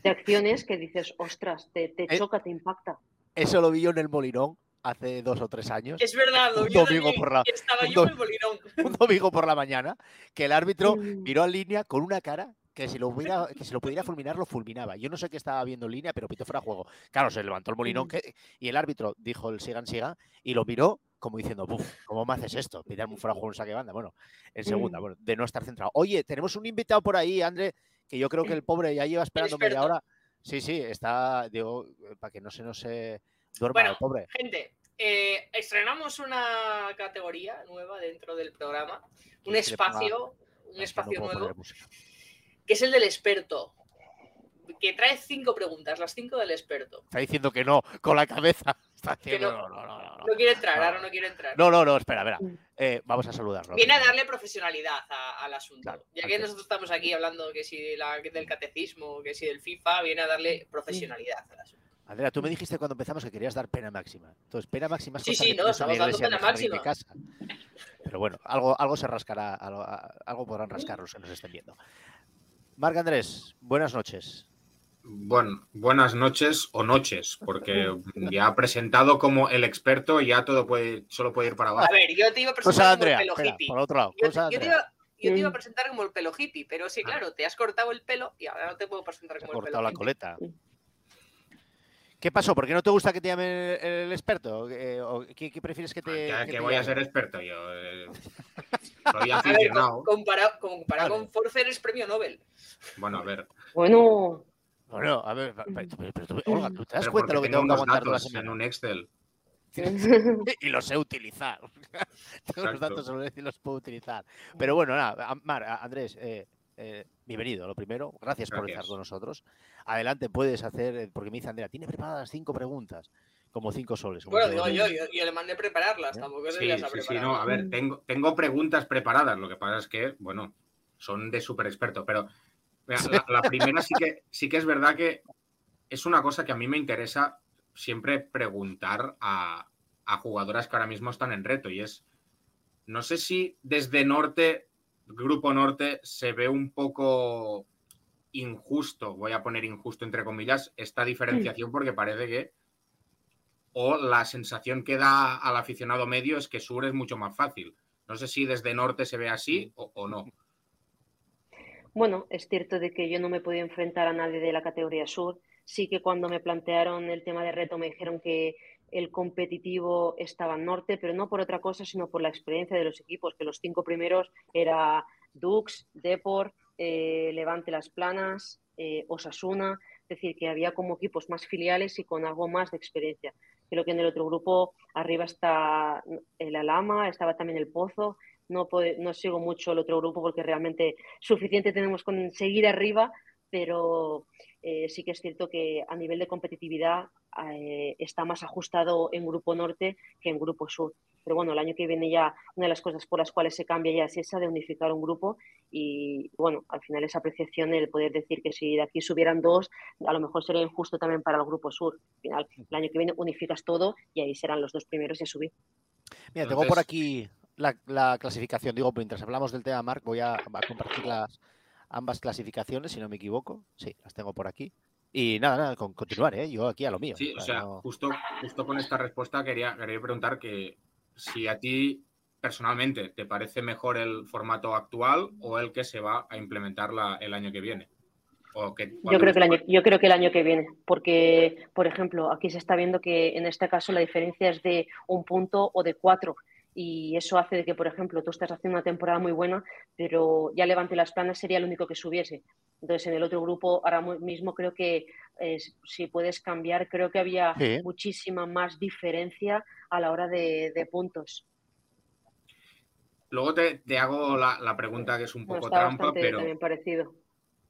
acciones que dices, ostras, te, eh. choca, te impacta. Eso lo vi yo en el Molinón hace dos o tres años. Es verdad, un domingo por la, estaba yo en el Molinón. Un domingo por la mañana, que el árbitro mm. miró en línea con una cara que si lo hubiera, que si lo pudiera fulminar, lo fulminaba. Yo no sé qué estaba viendo en línea, pero pito fuera juego. Claro, se levantó el molinón mm. y el árbitro dijo el sigan, sigan, y lo miró como diciendo, Buf, ¿cómo me haces esto? Pitarme un fuera juego en saque banda. Bueno, en segunda, mm. bueno, de no estar centrado. Oye, tenemos un invitado por ahí, André, que yo creo que el pobre ya lleva esperando media hora. Sí, sí, está, digo, para que no se nos se duerma el pobre. Gente, eh, estrenamos una categoría nueva dentro del programa, un espacio, un espacio nuevo que es el del experto. Que trae cinco preguntas, las cinco del experto. Está diciendo que no, con la cabeza. Está Que diciendo no, no, no, no, no. no quiere entrar, No. ahora no quiere entrar. No, no, no, espera, espera. Eh, vamos a saludarlo. Viene a darle profesionalidad a- al asunto. Claro, ya que nosotros estamos aquí hablando que si la- del catecismo, que si del FIFA, viene a darle profesionalidad al asunto. Andrea, tú me dijiste cuando empezamos que querías dar pena máxima. Entonces, pena máxima es Sí, cosa sí, que no, estamos dando pena de casa. Pero bueno, algo, algo se rascará, algo, algo podrán rascar los que nos estén viendo. Marc Andrés, buenas noches. Bueno, buenas noches o noches, porque ya presentado como el experto, ya todo puede, solo puede ir para A abajo. ver, yo te iba a Cosa presentar como Andrea, el pelo espera, hippie. por otro lado, Yo, cosa yo te iba, yo te iba a presentar como el pelo hippie, pero sí, claro, te has cortado el pelo y ahora no te puedo presentar Te ha como el pelo cortado la hippie. coleta. ¿Qué pasó? ¿Por qué no te gusta que te llame el, el experto? Eh, o ¿Qué, qué prefieres que te.? Ya que que te voy a ser experto yo. eh, soy A aficionado. com- comparado, comparado Vale. con Forcer es premio Nobel. Bueno, a ver. Bueno, Bueno, a ver, pero, pero- pero tú- Olga, ¿tú te das pero cuenta lo que tengo tengo que aguantar datos en semana? un Excel. y los sé utilizar. Tengo los datos sobre y los puedo utilizar. Pero bueno, nada, Mar, Andrés, eh, eh, bienvenido, lo primero. Gracias, por Gracias. estar con nosotros. Adelante, puedes hacer, eh, porque me dice Andrea, tiene preparadas cinco preguntas, como cinco soles. como Bueno, digo yo, yo, yo le mandé prepararlas, ¿Eh? tampoco se Sí, las ha sí, sí, no, a ver, tengo, tengo preguntas preparadas, lo que pasa es que, bueno, son de súper experto, pero la, la primera sí que, sí que es verdad que es una cosa que a mí me interesa siempre preguntar a, a jugadoras que ahora mismo están en reto y es, no sé si desde Norte, Grupo Norte, se ve un poco injusto, voy a poner injusto entre comillas, esta diferenciación porque parece que o la sensación que da al aficionado medio es que Sur es mucho más fácil. No sé si desde Norte se ve así o, o no. Bueno, es cierto de que yo no me podía enfrentar a nadie de la categoría sur. Sí que cuando me plantearon el tema de reto me dijeron que el competitivo estaba en norte, pero no por otra cosa, sino por la experiencia de los equipos, que los cinco primeros era Dux, Depor, eh, Levante Las Planas, eh, Osasuna, es decir, que había como equipos más filiales y con algo más de experiencia. Creo que en el otro grupo arriba está el Alama, estaba también el Pozo, no, puede- no sigo mucho el otro grupo porque realmente suficiente tenemos con seguir arriba, pero eh, sí que es cierto que a nivel de competitividad eh, está más ajustado en Grupo Norte que en Grupo Sur. Pero bueno, el año que viene ya una de las cosas por las cuales se cambia ya es esa de unificar un grupo y bueno, al final esa apreciación, el poder decir que si de aquí subieran dos, a lo mejor sería injusto también para el Grupo Sur. Al final, el año que viene unificas todo y ahí serán los dos primeros y a subir. Mira, tengo por aquí la, la clasificación. Digo, mientras hablamos del tema, Marc, voy a, a compartir las ambas clasificaciones, si no me equivoco. Sí, las tengo por aquí. Y nada, nada, con, continuar, ¿eh? Yo aquí a lo mío. Sí, o sea, no- justo, justo con esta respuesta quería, quería preguntar que si a ti personalmente te parece mejor el formato actual o el que se va a implementar la- el año que viene. O que, Yo creo, que el año, yo creo que el año que viene, porque, por ejemplo, aquí se está viendo que en este caso la diferencia es de un punto o de cuatro. Y eso hace de que, por ejemplo, tú estás haciendo una temporada muy buena, pero ya Levante las Planas sería el único que subiese. Entonces, en el otro grupo, ahora mismo creo que eh, si puedes cambiar, creo que había Sí. muchísima más diferencia a la hora de, de puntos. Luego te, te hago la, la pregunta que es un Bueno, poco está trampa, bastante pero también parecido.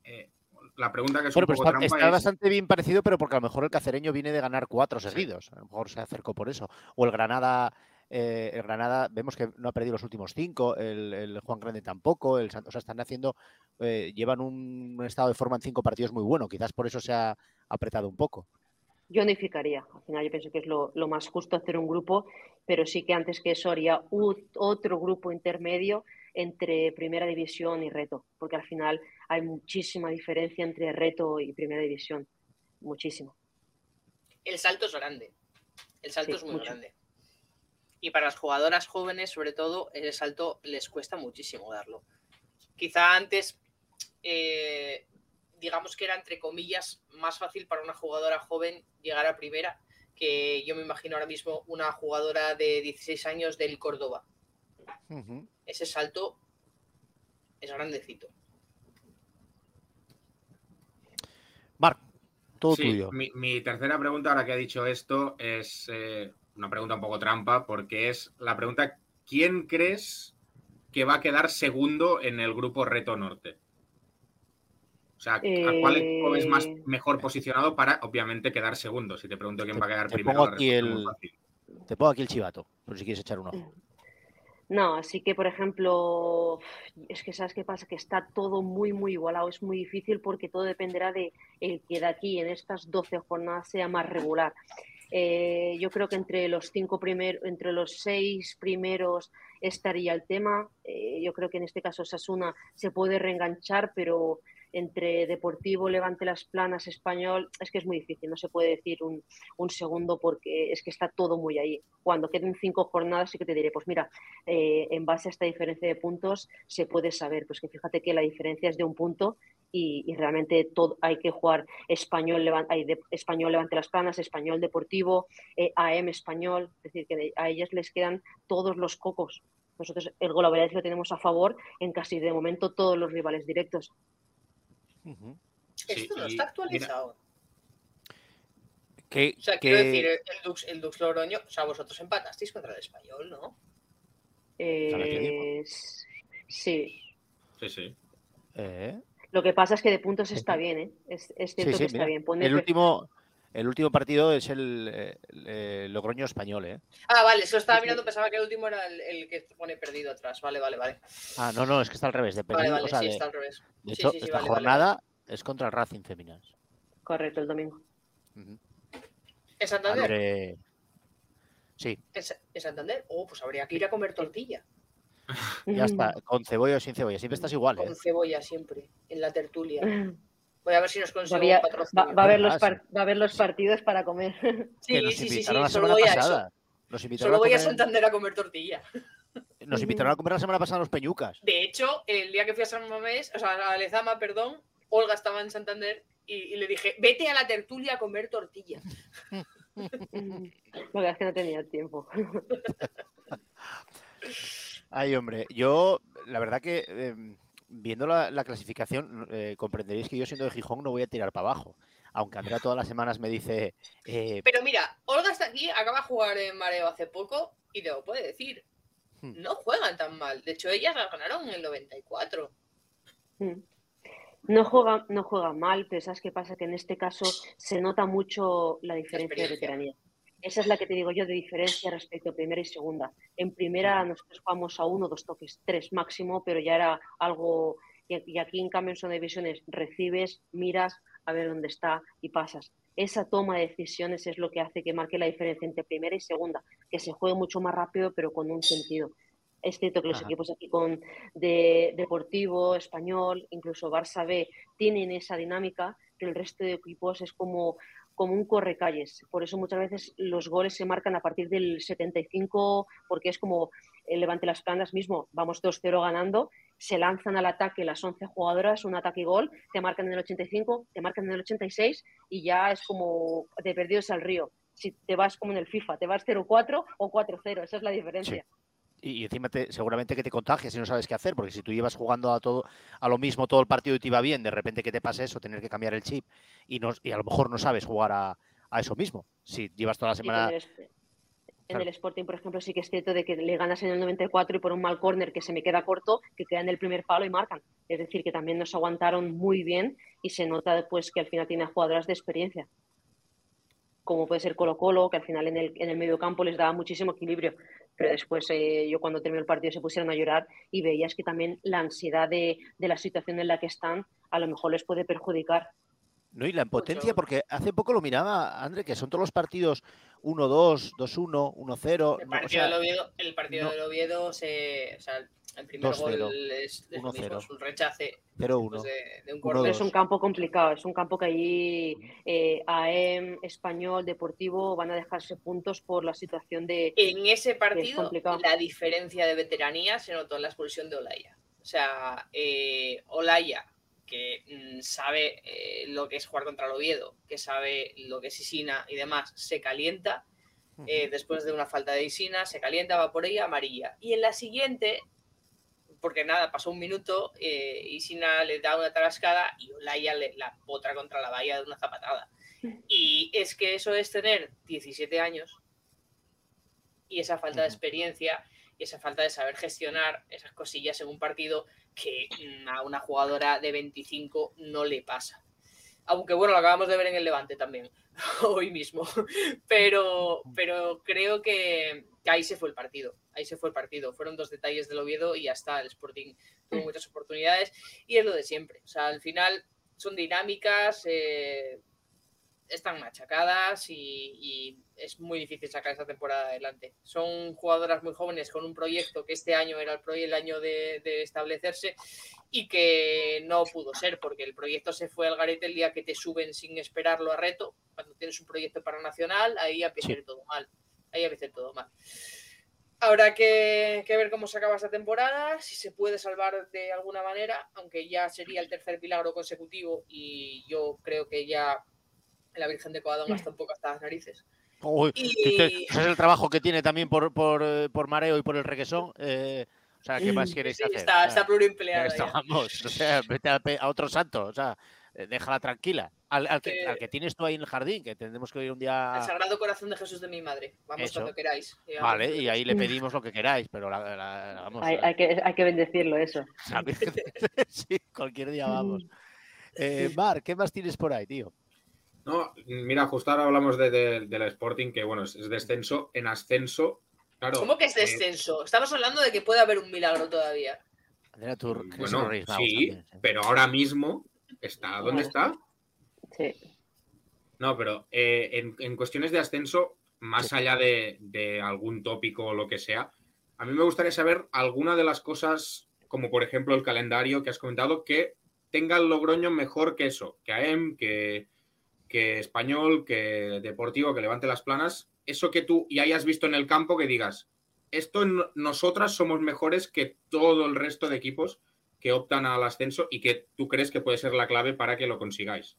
eh, la pregunta que es Bueno, un pero poco está, trampa está es... bastante bien parecido, pero porque a lo mejor el cacereño viene de ganar cuatro Sí. seguidos. A lo mejor se acercó por eso. O el Granada, eh, el Granada, vemos que no ha perdido los últimos cinco, el, el Juan Grande tampoco, el o sea, están haciendo, eh, llevan un estado de forma en cinco partidos muy bueno. Quizás por eso se ha apretado un poco. Yo unificaría. Al final yo pienso que es lo, lo más justo hacer un grupo, pero sí que antes que eso haría otro grupo intermedio entre primera división y reto, porque al final hay muchísima diferencia entre reto y primera división. Muchísimo. El salto es grande. El salto Sí, es muy mucho. grande. Y para las jugadoras jóvenes, sobre todo, el salto les cuesta muchísimo darlo. Quizá antes, eh, digamos que era entre comillas más fácil para una jugadora joven llegar a primera que yo me imagino ahora mismo una jugadora de 16 años del Córdoba. Ese salto es grandecito. Marc, todo Sí, tuyo. Mi, mi tercera pregunta, ahora que ha dicho esto, es eh, una pregunta un poco trampa, porque es la pregunta, ¿quién crees que va a quedar segundo en el grupo Reto Norte? O sea, ¿a cuál Eh, equipo ves más mejor posicionado para, obviamente, quedar segundo? Si te pregunto quién Te- va a quedar te primero. pongo aquí es el- muy fácil. Te pongo aquí el chivato, por si quieres echar un ojo. No, así que, por ejemplo, es que sabes qué pasa, que está todo muy, muy igualado. Es muy difícil porque todo dependerá de el que de aquí en estas 12 jornadas sea más regular. Eh, yo creo que entre los cinco primeros, entre los seis primeros estaría el tema. Eh, yo creo que en este caso Sasuna se puede reenganchar, pero entre Deportivo, Levante Las Planas, Español, es que es muy difícil, no se puede decir un, un segundo porque es que está todo muy ahí. Cuando queden cinco jornadas sí que te diré, pues mira, eh, en base a esta diferencia de puntos se puede saber, pues que fíjate que la diferencia es de un punto y, y realmente todo, hay que jugar español, hay de- español Levante Las Planas, español Deportivo, eh, AM español, es decir, que de- a ellas les quedan todos los cocos. Nosotros el Golaveras lo tenemos a favor en casi de momento todos los rivales directos. Esto no está mira- actualizado. Que, O sea, que- quiero decir, el Dux, el Dux Logroño, o sea, vosotros empatasteis contra el español, ¿no? Eh, sí, Sí, sí. eh, lo que pasa es que de puntos está bien, ¿eh? Es, cierto sí, que está bien. Pone el último, el último partido es el, eh, el, Logroño español, ¿eh? Ah, vale, se lo estaba mirando, pensaba que el último era el, el que pone perdido atrás. Vale, vale, vale. Ah, no, no, es que está al revés. De, Vale, perdido, vale, o sea, sí, de, está al revés. de Sí, hecho, sí, sí, esta vale, vale, jornada es contra el Racing Feminas. Correcto, el domingo. Ujú. ¿En Santander? Sí, ¿En, en Santander? Oh, pues habría que ir a comer tortilla. Ya está, con cebolla o sin cebolla. Siempre estás igual, ¿eh? Con cebolla siempre, en la tertulia. Voy a ver si nos consigo un Va, va a haber los Ah, va a haber los partidos para comer. Sí, que nos sí, sí, sí, solo voy a. Nos invitaron, Solo a voy a comer, Santander a comer tortilla. nos invitaron a comer la semana pasada los peñucas. De hecho, el día que fui a San Mamés, o sea, a Lezama, perdón, Olga estaba en Santander y, y le dije, vete a la tertulia a comer tortilla. Lo que es que no tenía tiempo. Ay, hombre, yo, la verdad que eh, viendo la, la clasificación, eh, comprenderéis que yo siendo de Gijón no voy a tirar para abajo. Aunque Andrea todas las semanas me dice, eh, Pero mira, Olga está aquí, acaba de jugar en Mareo hace poco y te lo puede decir. Hmm. No juegan tan mal. De hecho, ellas las ganaron en el 94. Mm. No juega, no juega mal, pero ¿sabes qué pasa? Que en este caso se nota mucho la diferencia de veteranía. Esa es la que te digo yo de diferencia respecto a primera y segunda. En primera nosotros jugamos a uno, dos toques, tres máximo, pero ya era algo... Y aquí en cambio en de divisiones recibes, miras a ver dónde está y pasas. Esa toma de decisiones es lo que hace que marque la diferencia entre primera y segunda, que se juegue mucho más rápido pero con un sentido. Es cierto que los Ajá. equipos aquí con de Deportivo, Español, incluso Barça B, tienen esa dinámica, pero el resto de equipos es como, como un correcalles. Por eso muchas veces los goles se marcan a partir del 75, porque es como el Levante Las Planas mismo, vamos 2-0 ganando, se lanzan al ataque las 11 jugadoras, un ataque y gol, te marcan en el 85, te marcan en el 86 y ya es como de perdidos al río. Si te vas como en el FIFA, te vas 0-4 o 4-0, esa es la diferencia. Y encima te- seguramente que te contagias y no sabes qué hacer, porque si tú llevas jugando a todo a lo mismo todo el partido y te iba bien, de repente que te pase eso, tener que cambiar el chip y, no, y a lo mejor no sabes jugar a, a eso mismo. Si llevas toda la semana... En el Sporting, por ejemplo, sí que es cierto de que le ganas en el 94 y por un mal córner que se me queda corto, que queda en el primer palo y marcan. Es decir, que también nos aguantaron muy bien y se nota después que al final tiene jugadoras de experiencia. Como puede ser Colo Colo, que al final en el, en el medio campo les daba muchísimo equilibrio. Pero después eh, yo cuando terminó el partido se pusieron a llorar y veías que también la ansiedad de, de la situación en la que están a lo mejor les puede perjudicar. No, y la impotencia, Mucho. porque hace poco lo miraba, André, que son todos los partidos 1-2, 2-1, 1-0. El no, o partido, sea, del, Oviedo, el partido no. del Oviedo se. O sea, el primer 2-0, gol es, es lo mismo, 1-0. es un rechace 0-1. pues, de, de un Uno, córner. Es un campo complicado, es un campo que allí eh, AM, Español, Deportivo van a dejarse puntos por la situación de... En ese partido, complicado. la diferencia de veteranía se notó en la expulsión de Olaya. O sea, eh, Olaya, que mm, sabe eh, lo que es jugar contra el Oviedo, que sabe lo que es Isina y demás, se calienta. eh, después de una falta de Isina, se calienta, va por ella, amarilla. Y en la siguiente, porque nada, pasó un minuto, eh, Isina le da una tarascada y Olaya le, la potra contra la valla de una zapatada. Y es que eso es tener 17 años y esa falta de experiencia y esa falta de saber gestionar esas cosillas en un partido que mm, a una jugadora de 25 no le pasa. Aunque bueno, lo acabamos de ver en el Levante también, hoy mismo. Pero, pero creo que, ahí se fue el partido. Ahí se fue el partido. Fueron dos detalles del Oviedo y ya está. El Sporting tuvo muchas oportunidades y es lo de siempre. O sea, al final son dinámicas, eh, están machacadas y, es muy difícil sacar esta temporada adelante. Son jugadoras muy jóvenes con un proyecto que este año era el, el año de, establecerse y que no pudo ser porque el proyecto se fue al garete el día que te suben sin esperarlo a reto. Cuando tienes un proyecto para nacional, ahí empieza todo mal. Ahí empieza todo mal. Habrá que, que, ver cómo se acaba esta temporada, si se puede salvar de alguna manera, aunque ya sería el tercer milagro consecutivo y yo creo que ya la Virgen de Covadonga está un poco hasta las narices. y... es el trabajo que tiene también por, por, eh, por mareo y por el requesón. Eh, o sea, ¿qué más queréis hacer? Está, está pluriempleada. Vamos, o sea, vete a, otro santo, o sea, déjala tranquila. Al, que, al, que, tienes tú ahí en el jardín, que tendremos que ir un día. Al Sagrado Corazón de Jesús de mi madre. Vamos cuando queráis. Vale, y ahí le pedimos lo que queráis, pero vamos. Hay, hay, que, hay que bendecirlo, eso. sí, cualquier día vamos. Eh, Mar, ¿qué más tienes por ahí, tío? No, mira, justo ahora hablamos de, la Sporting, que bueno, es, descenso. En ascenso, claro. ¿Cómo que es eh, descenso? Estamos hablando de que puede haber un milagro todavía. bueno, sí, pero ahora mismo está ¿dónde está. Sí. No, pero eh, en, cuestiones de ascenso, más allá de, algún tópico o lo que sea, a mí me gustaría saber alguna de las cosas, como por ejemplo el calendario que has comentado, que tenga el Logroño mejor que eso, que AM, que, que español, que deportivo, que levante las planas, eso que tú y hayas visto en el campo que digas, esto nosotras somos mejores que todo el resto de equipos que optan al ascenso y que tú crees que puede ser la clave para que lo consigáis.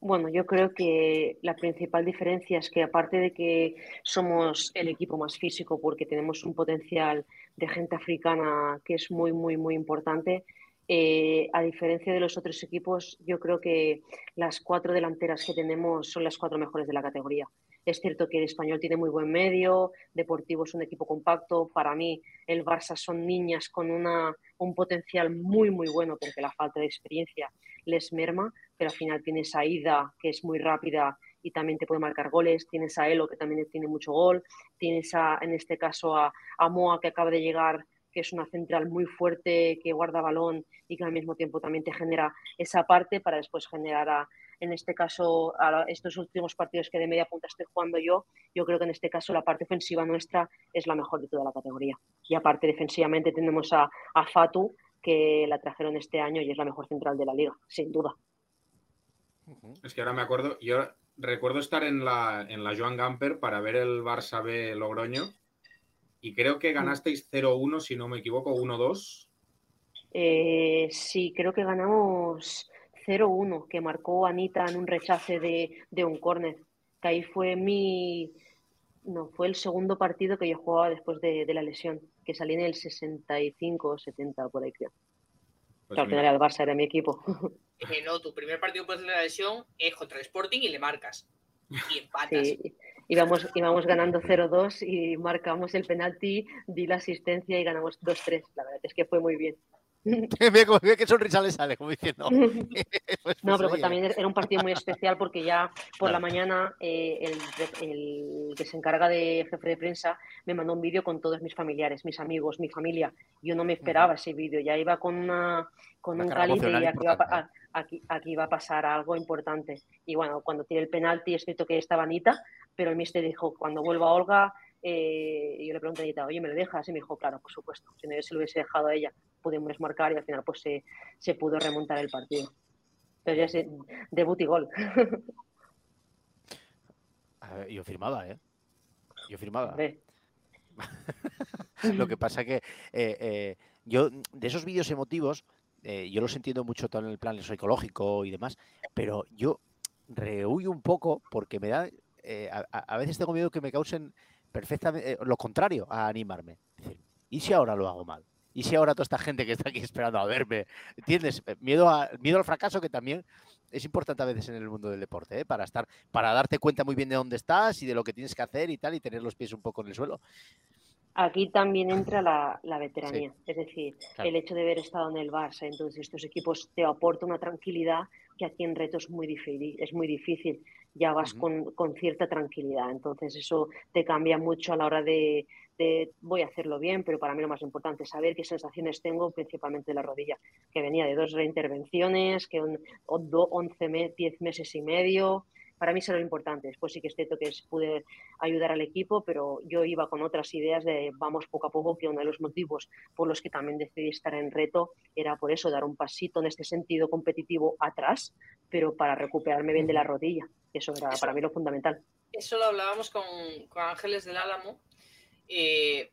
Bueno, yo creo que la principal diferencia es que aparte de que somos el equipo más físico porque tenemos un potencial de gente africana que es muy, muy, muy importante, eh, a diferencia de los otros equipos, yo creo que las cuatro delanteras que tenemos son las cuatro mejores de la categoría. Es cierto que el español tiene muy buen medio, Deportivo es un equipo compacto. Para mí, el Barça son niñas con una, un potencial muy, muy bueno, porque la falta de experiencia les merma, pero al final tienes a Ida, que es muy rápida y también te puede marcar goles. Tienes a Elo, que también tiene mucho gol. Tienes a, en este caso a, a Moa, que acaba de llegar que es una central muy fuerte, que guarda balón y que al mismo tiempo también te genera esa parte para después generar, a, en este caso, a estos últimos partidos que de media punta estoy jugando yo, yo creo que en este caso la parte ofensiva nuestra es la mejor de toda la categoría. Y aparte defensivamente tenemos a, a Fatu, que la trajeron este año y es la mejor central de la liga, sin duda. Es que ahora me acuerdo, yo recuerdo estar en la, en la Joan Gamper para ver el Barça B Logroño y creo que ganasteis 0-1, si no me equivoco, 1-2. Eh, sí, creo que ganamos 0-1, que marcó Anita en un rechace de, un córner. Que ahí fue mi. No, fue el segundo partido que yo jugaba después de, la lesión, que salí en el 65 o 70, por ahí creo. Pues al final el Barça era mi equipo. no, tu primer partido después de la lesión es contra el Sporting y le marcas. Y empatas. Sí íbamos, íbamos ganando 0-2 y marcamos el penalti, di la asistencia y ganamos 2-3. La verdad es que fue muy bien. qué sonrisa le sale, como diciendo. Pues, no, pero pues también era un partido muy especial porque ya por la mañana eh, el, que se encarga de jefe de prensa me mandó un vídeo con todos mis familiares, mis amigos, mi familia. Yo no me esperaba ese vídeo, ya iba con, una, con un cáliz y aquí iba, a, aquí, aquí a pasar algo importante. Y bueno, cuando tiene el penalti, es cierto que estaba Anita, pero el mister dijo, cuando vuelva Olga, eh, yo le pregunté a Anita, oye, ¿me lo dejas? Y me dijo, claro, por supuesto. Si no se lo hubiese dejado a ella, pudimos marcar y al final pues se, se pudo remontar el partido. Pero ya se debut y gol. yo firmaba, ¿eh? Yo firmaba. lo que pasa que eh, eh, yo, de esos vídeos emotivos, yo los entiendo mucho todo en el plan psicológico y demás, pero yo rehuyo un poco porque me da, a, veces tengo miedo que me causen perfectamente lo contrario a animarme. ¿y si ahora lo hago mal? ¿Y si ahora toda esta gente que está aquí esperando a verme? ¿Entiendes? Eh, miedo, a, miedo al fracaso que también es importante a veces en el mundo del deporte, ¿eh? para estar, para darte cuenta muy bien de dónde estás y de lo que tienes que hacer y tal, y tener los pies un poco en el suelo. Aquí también entra la, veteranía, es decir, el hecho de haber estado en el Barça, entonces estos equipos te aportan una tranquilidad que aquí en reto es muy difícil, es muy difícil. Ya vas con, con, cierta tranquilidad, entonces eso te cambia mucho a la hora de, voy a hacerlo bien, pero para mí lo más importante es saber qué sensaciones tengo, principalmente de la rodilla, que venía de dos reintervenciones, que un, 11, 10 meses y medio. Para mí eso es lo importante. Después sí que es cierto que pude ayudar al equipo, pero yo iba con otras ideas de vamos poco a poco, que uno de los motivos por los que también decidí estar en reto era por eso, dar un pasito en este sentido competitivo atrás, pero para recuperarme bien de la rodilla. Eso era para mí lo fundamental. Eso lo hablábamos con, con Ángeles del Álamo, eh,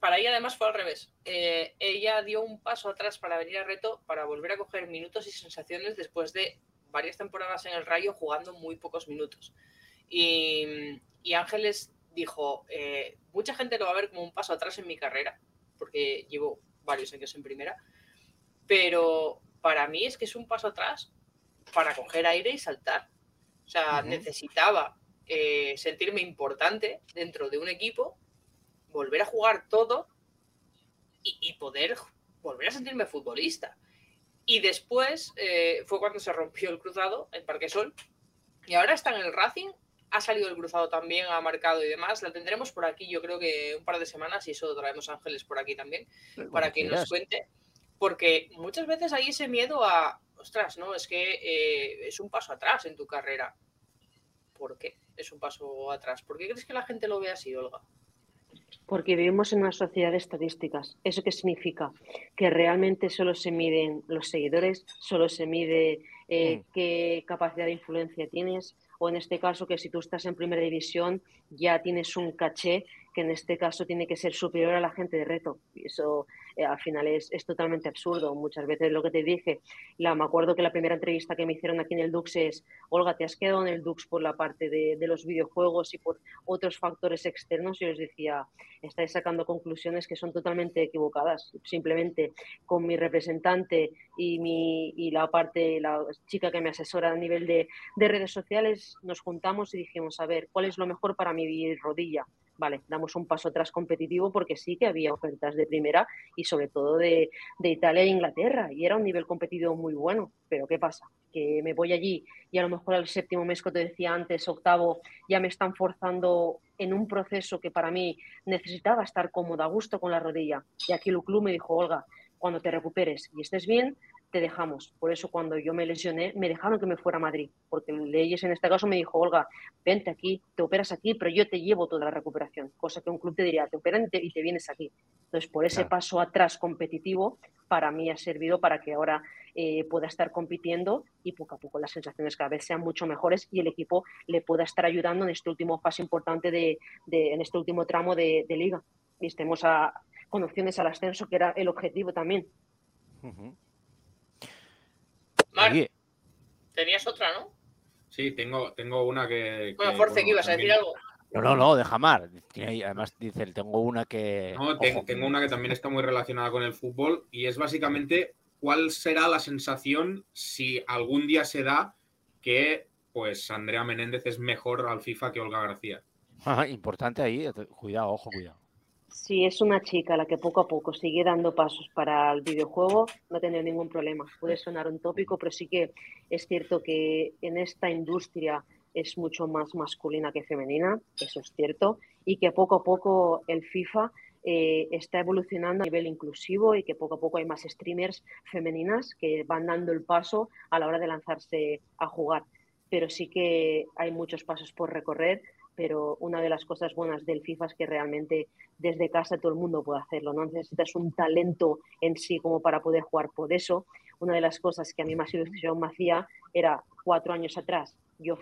para ella además fue al revés. Eh, ella dio un paso atrás para venir a reto, para volver a coger minutos y sensaciones después de varias temporadas en el Rayo jugando muy pocos minutos. Y, Ángeles dijo, eh, mucha gente lo va a ver como un paso atrás en mi carrera, porque llevo varios años en primera, pero para mí es que es un paso atrás para coger aire y saltar. O sea, necesitaba sentirme importante dentro de un equipo volver a jugar todo y, poder volver a sentirme futbolista. Y después eh, fue cuando se rompió el cruzado en Parque Sol. Y ahora está en el Racing. Ha salido el cruzado también, ha marcado y demás. La tendremos por aquí, yo creo que un par de semanas, y eso traemos Ángeles por aquí también, para que nos cuente. Porque muchas veces hay ese miedo a, ostras, no, es que eh, es un paso atrás en tu carrera. ¿Por qué es un paso atrás? ¿Por qué crees que la gente lo ve así, Olga? Porque vivimos en una sociedad de estadísticas. ¿Eso qué significa? Que realmente solo se miden los seguidores, solo se mide eh, mm. qué capacidad de influencia tienes, o en este caso que si tú estás en primera división ya tienes un caché que en este caso tiene que ser superior a la gente de reto. Y eso eh, al final es, totalmente absurdo. Muchas veces lo que te dije, la, me acuerdo que la primera entrevista que me hicieron aquí en el Dux es, Olga, ¿te has quedado en el Dux por la parte de, de los videojuegos y por otros factores externos? Y yo les decía, estáis sacando conclusiones que son totalmente equivocadas. Simplemente con mi representante y, mi, y la parte, la chica que me asesora a nivel de, de redes sociales, nos juntamos y dijimos, a ver, ¿cuál es lo mejor para mi rodilla? Vale, damos un paso atrás competitivo porque sí que había ofertas de primera y sobre todo de, Italia e Inglaterra y era un nivel competitivo muy bueno. Pero ¿qué pasa? Que me voy allí y a lo mejor al séptimo mes que te decía antes, octavo, ya me están forzando en un proceso que para mí necesitaba estar cómoda, a gusto con la rodilla. Y aquí el club me dijo, Olga, cuando te recuperes y estés bien, te dejamos. Por eso cuando yo me lesioné, me dejaron que me fuera a Madrid, porque Leyes en este caso me dijo, Olga, vente aquí, te operas aquí, pero yo te llevo toda la recuperación, cosa que un club te diría, te operan y te, vienes aquí. Entonces, por ese paso atrás competitivo, para mí ha servido para que ahora eh, pueda estar compitiendo y poco a poco las sensaciones cada vez sean mucho mejores y el equipo le pueda estar ayudando en este último paso importante de, en este último tramo de, liga y estemos a, con opciones al ascenso, que era el objetivo también. Mar, tenías otra, ¿no? Sí, tengo, tengo una que. Bueno, Force, que ibas a decir algo. No, no, no, deja Mar. Además, dice, tengo una que. No, tengo una que también está muy relacionada con el fútbol y es básicamente cuál será la sensación si algún día se da que pues Andrea Menéndez es mejor al FIFA que Olga García. importante ahí, cuidado, ojo, cuidado. Si es una chica la que poco a poco sigue dando pasos para el videojuego, no tendré ningún problema. Puede sonar un tópico, pero sí que es cierto que en esta industria es mucho más masculina que femenina, eso es cierto, y que poco a poco el FIFA eh, está evolucionando a nivel inclusivo y que poco a poco hay más streamers femeninas que van dando el paso a la hora de lanzarse a jugar. Pero sí que hay muchos pasos por recorrer pero una de las cosas buenas del FIFA es que realmente desde casa todo el mundo puede hacerlo, no necesitas un talento en sí como para poder jugar por eso. Una de las cosas que a mí más ilusión me hacía era cuatro años atrás, yo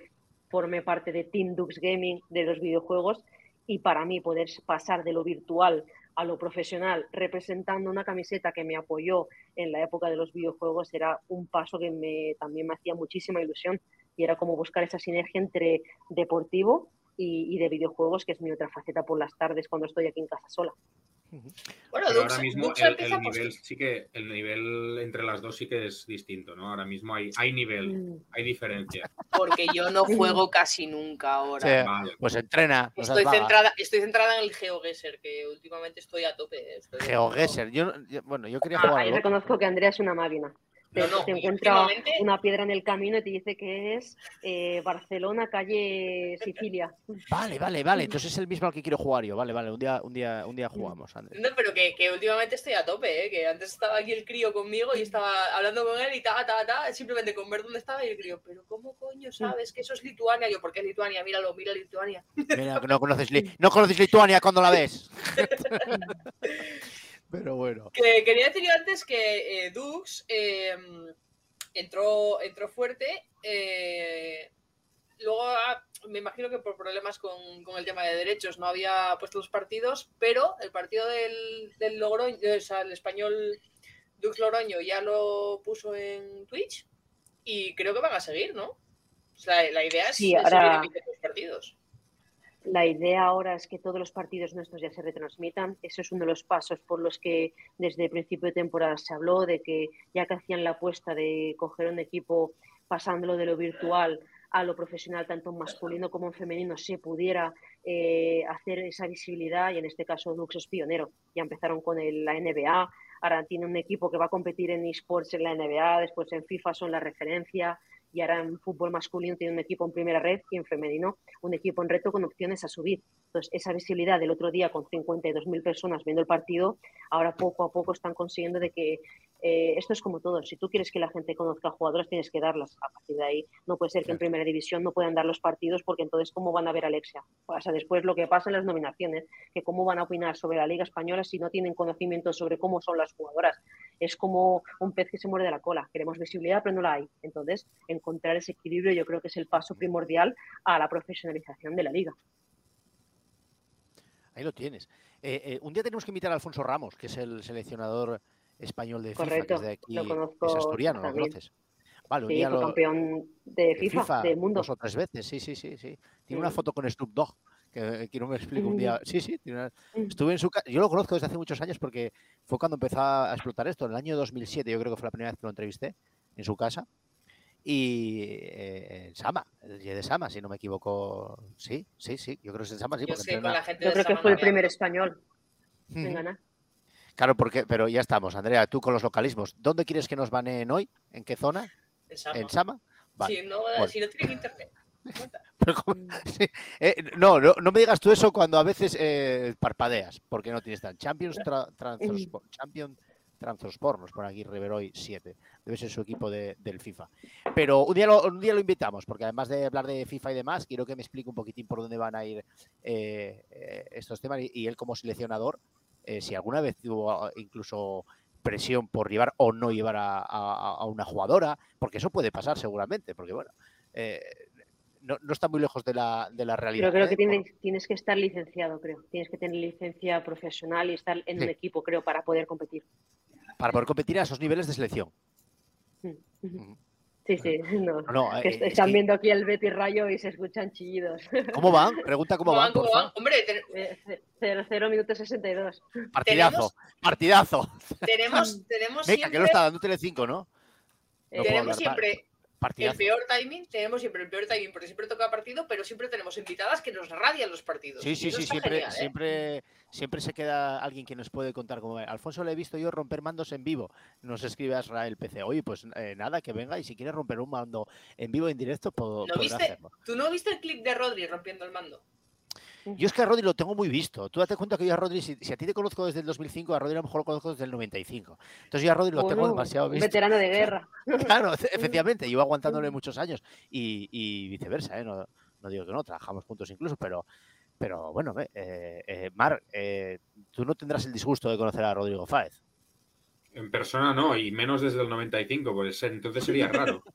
formé parte de Team Dux Gaming de los videojuegos y para mí poder pasar de lo virtual a lo profesional representando una camiseta que me apoyó en la época de los videojuegos era un paso que me, también me hacía muchísima ilusión y era como buscar esa sinergia entre deportivo y, de videojuegos, que es mi otra faceta por las tardes cuando estoy aquí en casa sola. Bueno, Pero Dux, ahora mismo Dux el, el nivel sí que el nivel entre las dos sí que es distinto, ¿no? Ahora mismo hay, hay nivel, Mm. hay diferencia. porque yo no juego casi nunca ahora. Sí. Vale. Pues entrena. Estoy centrada, estoy centrada en el GeoGuessr, que últimamente estoy a tope. GeoGuessr. Yo, no- yo- bueno, yo quería Ah, jugar. reconozco que Andrea es una máquina. Te, No, no, te encuentra últimamente- una piedra en el camino y te dice que es eh, Barcelona, calle Sicilia. Vale, vale, vale. Entonces es el mismo al que quiero jugar yo. Vale, vale. Un día, un día, un día jugamos, Andrés. No, pero que, que últimamente estoy a tope, ¿eh? que antes estaba aquí el crío conmigo y estaba hablando con él y ta, ta, ta, simplemente con ver dónde estaba y el crío, pero ¿cómo coño sabes que eso es Lituania? Yo, ¿por qué es Lituania? Míralo, mira Lituania. Mira, que no conoces, Li- no conoces Lituania cuando la ves. Pero bueno. Que quería decir yo antes que eh, Dux eh, entró, entró fuerte. eh, luego ah, me imagino que por problemas con, con el tema de derechos no había puesto los partidos, pero el partido del, del Logroño, o sea, el español Dux Logroño ya lo puso en Twitch y creo que van a seguir, ¿no? O sea, la idea es Sí, seguir ahora- emitiendo los partidos. La idea ahora es que todos los partidos nuestros ya se retransmitan. Eso es uno de los pasos por los que desde el principio de temporada se habló de que ya que hacían la apuesta de coger un equipo pasándolo de lo virtual a lo profesional, tanto en masculino como en femenino, se pudiera eh, hacer esa visibilidad y en este caso Dux es pionero. Ya empezaron con el- la NBA, ahora tiene un equipo que va a competir en esports en la NBA, después en FIFA son la referencia y ahora en fútbol masculino tiene un equipo en primera red y en femenino un equipo en reto con opciones a subir. Entonces, esa visibilidad del otro día con 52.000 personas viendo el partido, ahora poco a poco están consiguiendo de que eh, esto es como todo. Si tú quieres que la gente conozca a jugadores, tienes que darlas. A partir de ahí, no puede ser que en primera división no puedan dar los partidos porque entonces, ¿cómo van a ver a Alexia? Pasa después lo que pasa en las nominaciones, que cómo van a opinar sobre la Liga Española si no tienen conocimiento sobre cómo son las jugadoras. Es como un pez que se muerde la cola. Queremos visibilidad, pero no la hay. Entonces, encontrar ese equilibrio yo creo que es el paso primordial a la profesionalización de la liga. Ahí lo tienes. Eh, eh, un día tenemos que invitar a Alfonso Ramos, que es el seleccionador español de FIFA, que es de aquí, lo es asturiano, lo conoces. Vale, un Sí, fue lo, campeón de FIFA, del mundo. dos o tres veces, sí, sí, sí, sí. Tiene una foto con Snoop Dogg, que quiero me explico un día. Sí, sí, tiene una- Mm. estuve en su casa. Yo lo conozco desde hace muchos años porque fue cuando empezó a explotar esto, en el año 2007, yo creo que fue la primera vez que lo entrevisté en su casa. Y eh, en Sama, el de Sama, si no me equivoco. Sí, sí, sí, yo creo que es en Sama, sí, Yo porque sé, con la gente Yo de creo que fue el primer español en ganar. Claro, porque, pero ya estamos, Andrea, tú con los localismos. ¿Dónde quieres que nos baneen hoy? ¿En qué zona? en Sama. ¿En Sama? Vale. Si, no, bueno. si no tienen internet. eh, no, no, no me digas tú eso cuando a veces eh, parpadeas, porque no tienes tan. Champions tra- Transport, Champion Transport, nos pone aquí Riveroy 7. Debe ser su equipo de- del FIFA. Pero un día, lo, un día lo invitamos, porque además de hablar de FIFA y demás, quiero que me explique un poquitín por dónde van a ir eh, eh, estos temas. Y, y él, como seleccionador, eh, si alguna vez tuvo ah, incluso presión por llevar o no llevar a, a- a una jugadora, porque eso puede pasar seguramente, porque bueno. eh, no, no está muy lejos de la, de la realidad. Pero creo ¿eh? que tienes, tienes que estar licenciado, creo. Tienes que tener licencia profesional y estar en Sí. un equipo, creo, para poder competir. Para poder competir a esos niveles de selección. Mm. Sí, sí, no. No, no, Que eh, est- es están que- viendo aquí el Betty Rayo y se escuchan chillidos. ¿Cómo van? Pregunta cómo, van, ¿Cómo porfa. van? Hombre, ten- Eh, ce- 0, 0 minutos 62. Partidazo, partidazo. tenemos, tenemos Venga, que siempre, lo está dando Telecinco, ¿no? No tenemos hablar, siempre el Partidazo. peor timing, tenemos siempre el peor timing porque siempre toca partido, pero siempre tenemos invitadas que nos radian los partidos. Sí, sí, sí, siempre, genial, ¿eh? siempre, siempre se queda alguien que nos puede contar cómo. Alfonso le he visto yo romper mandos en vivo. Nos escribe a Israel PC. Oye, pues eh, nada, que venga y si quiere romper un mando en vivo en directo, ¿No podrá viste? hacerlo. ¿Tú no viste el clip de Rodri rompiendo el mando? Yo es que a Rodri lo tengo muy visto. Tú date cuenta que yo a Rodri, si, si a ti te conozco desde el 2005, a Rodri a lo mejor lo conozco desde el 95. Entonces yo a Rodri lo tengo demasiado visto. veterano de guerra. Claro, efe- efectivamente, llevo aguantándole muchos años y, y viceversa, ¿eh? no, no digo que no, trabajamos juntos incluso, pero, pero bueno, eh, eh, Mar, eh, tú no tendrás el disgusto de conocer a Rodrigo Fáez. En persona no, y menos desde el 95, pues entonces sería raro.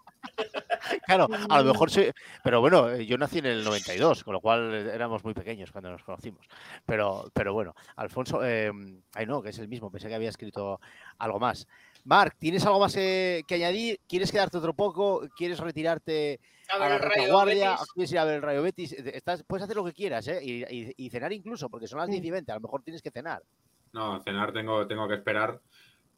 Claro, a lo mejor sí, pero bueno, eh, yo nací en el 92, con lo cual eh, éramos muy pequeños cuando nos conocimos. Pero, pero bueno, Alfonso, eh, ay no, que es el mismo, pensé que había escrito algo más. Marc, ¿tienes algo más eh, que añadir? ¿Quieres quedarte otro poco? ¿Quieres retirarte A a ver, la el Rayo retaguardia? Betis. ¿Quieres ir a ver el Rayo Betis? Estás- puedes hacer lo que quieras, ¿eh? Y, y- y cenar incluso, porque son las 10 Mm. y 20, a lo mejor tienes que cenar. No, cenar tengo, tengo que esperar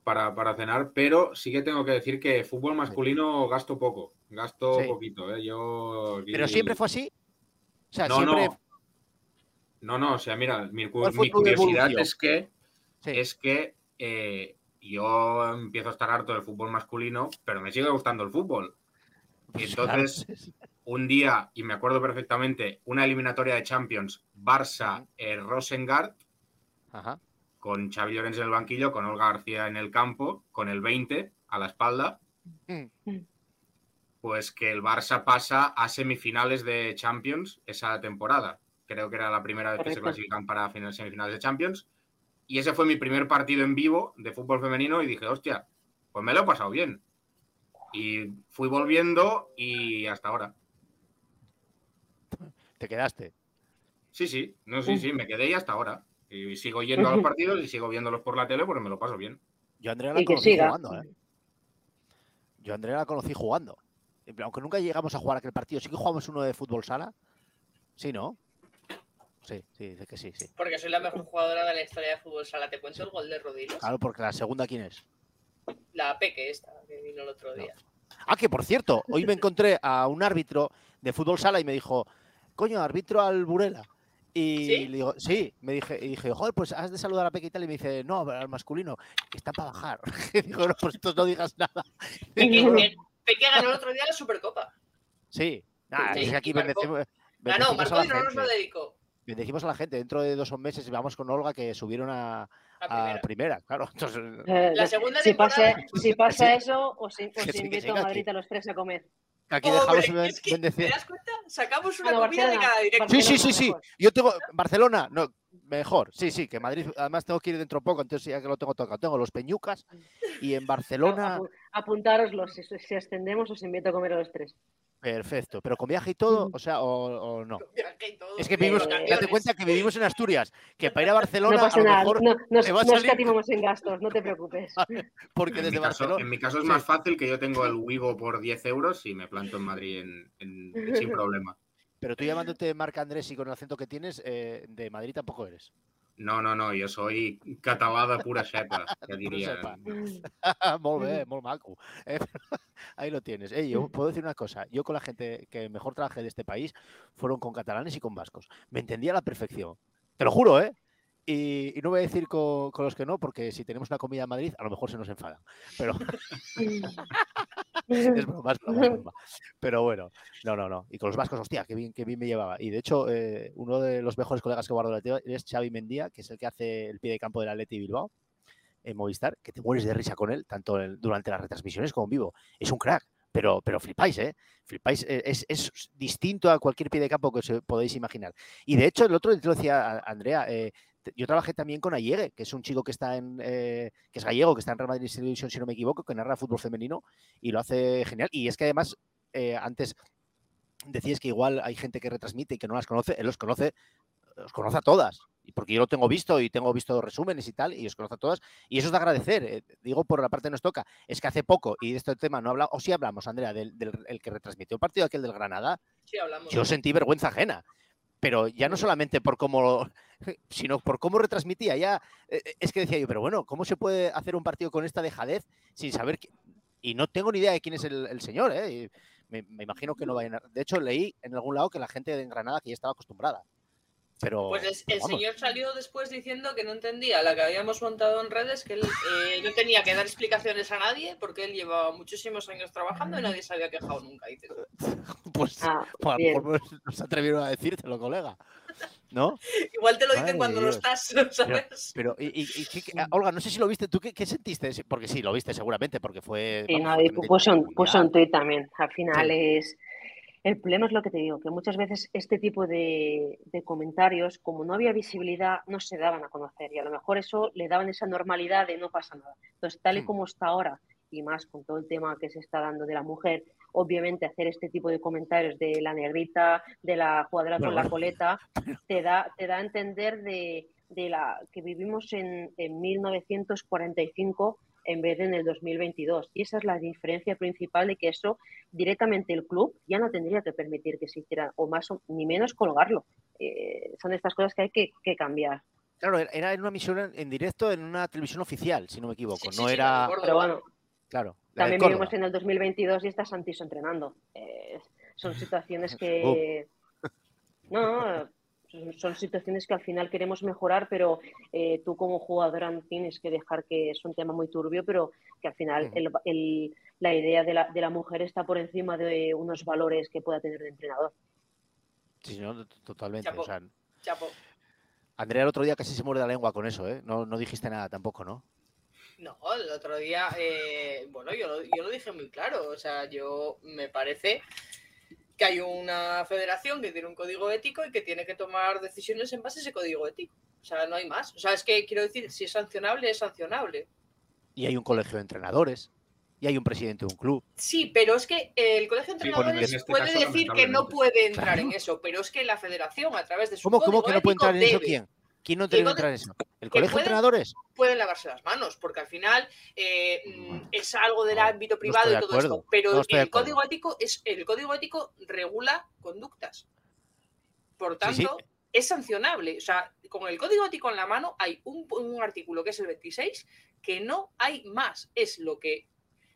para, para cenar, pero sí que tengo que decir que fútbol masculino gasto poco, gasto Sí. poquito. ¿eh? Yo, Pero siempre fue así. O sea, No, siempre. no. No, no, o sea, mira, mi, cu- ¿Cuál fue mi tu curiosidad es que, Sí. es que eh, yo empiezo a estar harto del fútbol masculino, pero me sigue gustando el fútbol. Y Pues entonces, claro, un día, y me acuerdo perfectamente, una eliminatoria de Champions, Barça, eh, Rosengard, Ajá. Con Xavi Llorens en el banquillo, con Olga García en el campo, con el 20 a la espalda, Mm. pues que el Barça pasa a semifinales de Champions esa temporada. Creo que era la primera vez que se clasifican para final- semifinales de Champions. Y ese fue mi primer partido en vivo de fútbol femenino y dije, hostia, pues me lo he pasado bien. Y fui volviendo y hasta ahora. Te quedaste. Sí, sí, no, sí, sí, me quedé y hasta ahora. Y sigo yendo a los partidos y sigo viéndolos por la tele porque me lo paso bien. Yo a Andrea la Y conocí jugando, ¿eh? Yo a Andrea la conocí jugando. Aunque nunca llegamos a jugar aquel partido, sí que jugamos uno de fútbol sala. Sí, ¿no? Sí, sí, dice que sí, sí. Porque soy la mejor jugadora de la historia de fútbol sala. Te cuento el gol de Rodiles. Claro, porque la segunda, ¿quién es? La Peque esta, que vino el otro día. Ah, que por cierto, hoy me encontré a un árbitro de fútbol sala y me dijo, coño, árbitro al Burela. Y ¿Sí? le digo, sí, me dije, y dije, joder, pues has de saludar a Peque y tal. Y me dice, no, pero al masculino, que está para bajar. Y digo, no, pues entonces no digas nada. Peque, ganó el otro día la Supercopa. Sí, nada, Sí, es que aquí bendecimos, Ganó, bendecimos a marcó la y no nos lo dedicó. Bendecimos a la gente. Dentro de dos meses vamos con Olga que subieron a, A a primera. primera, claro. Entonces, Eh, La segunda si, pasa, temporada- si pasa eso, os, os invito a Madrid aquí. a los tres a comer. Aquí Hombre, dejamos ben- es que, bendecir. ¿Te das cuenta? Sacamos una comida de cada directo. Sí, sí, sí, sí. Yo tengo Barcelona, no, mejor. Sí, sí, que Madrid, además tengo que ir dentro poco, entonces ya que lo tengo tocado. Tengo los Peñucas y en Barcelona, Apu- Apuntároslos, si, si ascendemos os invito a comer a los tres. Perfecto. Pero con viaje y todo, o sea, o, o no. Viaje y todo, Es que vivimos, Eh, date cuenta que vivimos en Asturias, que para ir a Barcelona No pasa a lo nada, mejor, no, no, te va a no salir- escatimamos en gastos, no te preocupes. porque En desde mi, caso, Barcelona. en mi caso es más fácil que yo tengo el Wigo por 10 euros y me planto en Madrid en- en- sin problema. Pero tú llamándote Marc Andrés y con el acento que tienes, eh, de Madrid tampoco eres. No, no, no, yo soy catalada pura xepa, que xepa. molt bé, molt maco. Eh, ahí lo tienes. Eh, yo puedo decir una cosa. Yo con la gente que mejor trabajé de este país fueron con catalanes y con vascos. Me entendía a la perfección. Te lo juro, ¿eh? Y, no voy a decir con, con los que no, porque si tenemos una comida en Madrid, a lo mejor se nos enfadan. Pero es broma. Pero bueno, no, no, no. Y con los vascos, hostia, qué bien, qué bien me llevaba. Y de hecho, eh, uno de los mejores colegas que guardo de la tele es Xavi Mendía, que es el que hace el pie de campo del Atleti Bilbao en Movistar, que te mueres de risa con él, tanto durante las retransmisiones como en vivo. Es un crack, pero, pero flipáis, ¿eh? Flipáis, eh, es, es distinto a cualquier pie de campo que os podéis imaginar. Y de hecho, el otro te lo decía Andrea, eh, yo trabajé también con Ayegue, que es un chico que está en eh, que es gallego, que está en Real Madrid Televisión, si no me equivoco, que narra fútbol femenino y lo hace genial. Y es que además, eh, antes decías que igual hay gente que retransmite y que no las conoce, él los conoce, los conoce a todas. Y porque yo lo tengo visto y tengo visto resúmenes y tal, y os conoce a todas. Y eso es de agradecer. eh, digo, por la parte que nos toca, es que hace poco, y de este tema no hablamos, o sí hablamos, Andrea, del, del el que retransmitió el partido aquel del Granada, Sí, hablamos. yo sentí vergüenza ajena. Pero ya no solamente por cómo, sino por cómo retransmitía. Ya eh, eh, es que decía yo, pero bueno, ¿cómo se puede hacer un partido con esta dejadez sin saber? Y no tengo ni idea de quién es el, el señor, ¿eh? Me, me imagino que no vayan a... De hecho, leí en algún lado que la gente de Granada que ya estaba acostumbrada. Pero. Pues el, el vamos, señor salió después diciendo que no entendía la que habíamos montado en redes, que él eh, no tenía que dar explicaciones a nadie porque él llevaba muchísimos años trabajando y nadie se había quejado nunca. Dice, Pues, Ah, pues a lo bien. mejor no se atrevieron a decírtelo, colega. ¿No? Igual te lo dicen cuando no Dios. estás, ¿sabes? Pero, y, y- y qué- qué- Olga, no sé si lo viste, ¿tú qué, qué sentiste? Porque sí, lo viste seguramente, porque fue. Sí, vamos, no, y puso un, puso un tuit también. Al final Sí. es. El problema es lo que te digo, que muchas veces este tipo de, de comentarios, como no había visibilidad, no se daban a conocer y a lo mejor eso le daban esa normalidad de no pasa nada. Entonces, tal y como está ahora, y más con todo el tema que se está dando de la mujer, obviamente hacer este tipo de comentarios de la negrita, de la jugadora con la coleta, te da, te da a entender de, de la que vivimos en, en 1945 en vez de en el 2022. Y esa es la diferencia principal de que eso directamente el club ya no tendría que permitir que se hiciera, o más o ni menos colgarlo. Eh, son estas cosas que hay que, que cambiar. Claro, era- en una emisión en- en directo en una televisión oficial, si no me equivoco. Sí, sí, no sí, era. Pero bueno, Claro. también vivimos en el 2022 y está Santiso entrenando. Eh, son situaciones que... No, no, son- situaciones que al final queremos mejorar, pero eh, tú como jugadora tienes que dejar que es un tema muy turbio, pero que al final el- el- la idea de la, de la mujer está por encima de unos valores que pueda tener el entrenador. Sí, no, totalmente. Chapo. O sea, Chapo. Andrea el otro día casi se muerde la lengua con eso, ¿eh? No, no dijiste nada tampoco, ¿no? No, el otro día, eh, bueno, yo lo, yo lo dije muy claro. O sea, yo me parece que hay una federación que tiene un código ético y que tiene que tomar decisiones en base a ese código ético. O sea, no hay más. O sea, es que quiero decir, si es sancionable, es sancionable. Y hay un colegio de entrenadores. Y hay un presidente de un club. Sí, pero es que el colegio de Sí, entrenadores en este puede caso, decir que no puede entrar Claro. en eso, pero es que la federación, a través de su ¿Cómo, cómo código que no puede entrar en eso quién? ¿Quién no tiene que entrar en eso? ¿El colegio de entrenadores? pueden lavarse las manos, porque al final eh, mm, es algo del No, ámbito no privado estoy y todo acuerdo, esto. Pero no el código ético es el código ético regula conductas. Por Sí, tanto, sí. es sancionable. O sea, con el código ético en la mano hay un, un artículo que es el 26 que no hay más. Es lo que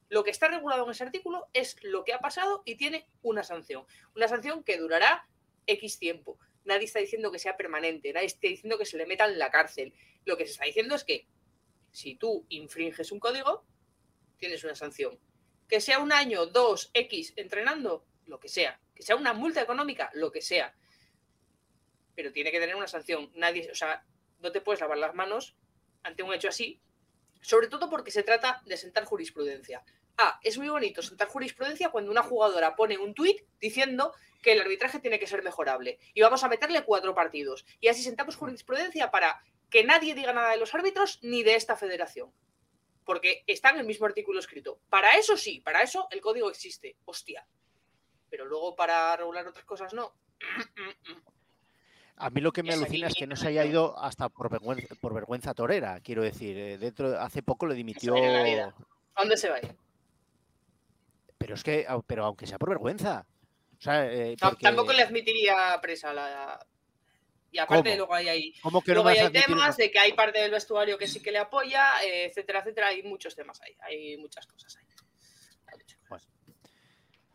lo que está regulado en ese artículo es lo que ha pasado y tiene una sanción. Una sanción que durará X tiempo. Nadie está diciendo que sea permanente, nadie está diciendo que se le meta en la cárcel. Lo que se está diciendo es que si tú infringes un código, tienes una sanción. Que sea un año, dos, X entrenando, lo que sea. Que sea una multa económica, lo que sea. Pero tiene que tener una sanción. Nadie, o sea, no te puedes lavar las manos ante un hecho así. Sobre todo porque se trata de sentar jurisprudencia. Ah, es muy bonito sentar jurisprudencia cuando una jugadora pone un tuit diciendo que el arbitraje tiene que ser mejorable y vamos a meterle cuatro partidos. Y así sentamos jurisprudencia para que nadie diga nada de los árbitros ni de esta federación. Porque está en el mismo artículo escrito. Para eso sí, para eso el código existe. Hostia. Pero luego para regular otras cosas no. A mí lo que me alucina es que no se haya ido hasta por vergüenza, por vergüenza torera, quiero decir. eh, Dentro, hace poco le dimitió. ¿A dónde se va a ir? Pero es que, pero aunque sea por vergüenza. O sea, eh, porque- Tampoco le admitiría presa la. Y aparte, ¿Cómo? luego hay ahí. ¿Cómo que no Luego hay admitir temas de que hay parte del vestuario que sí que le apoya, eh, etcétera, etcétera. Hay muchos temas ahí. Hay muchas cosas ahí. Hay muchas cosas.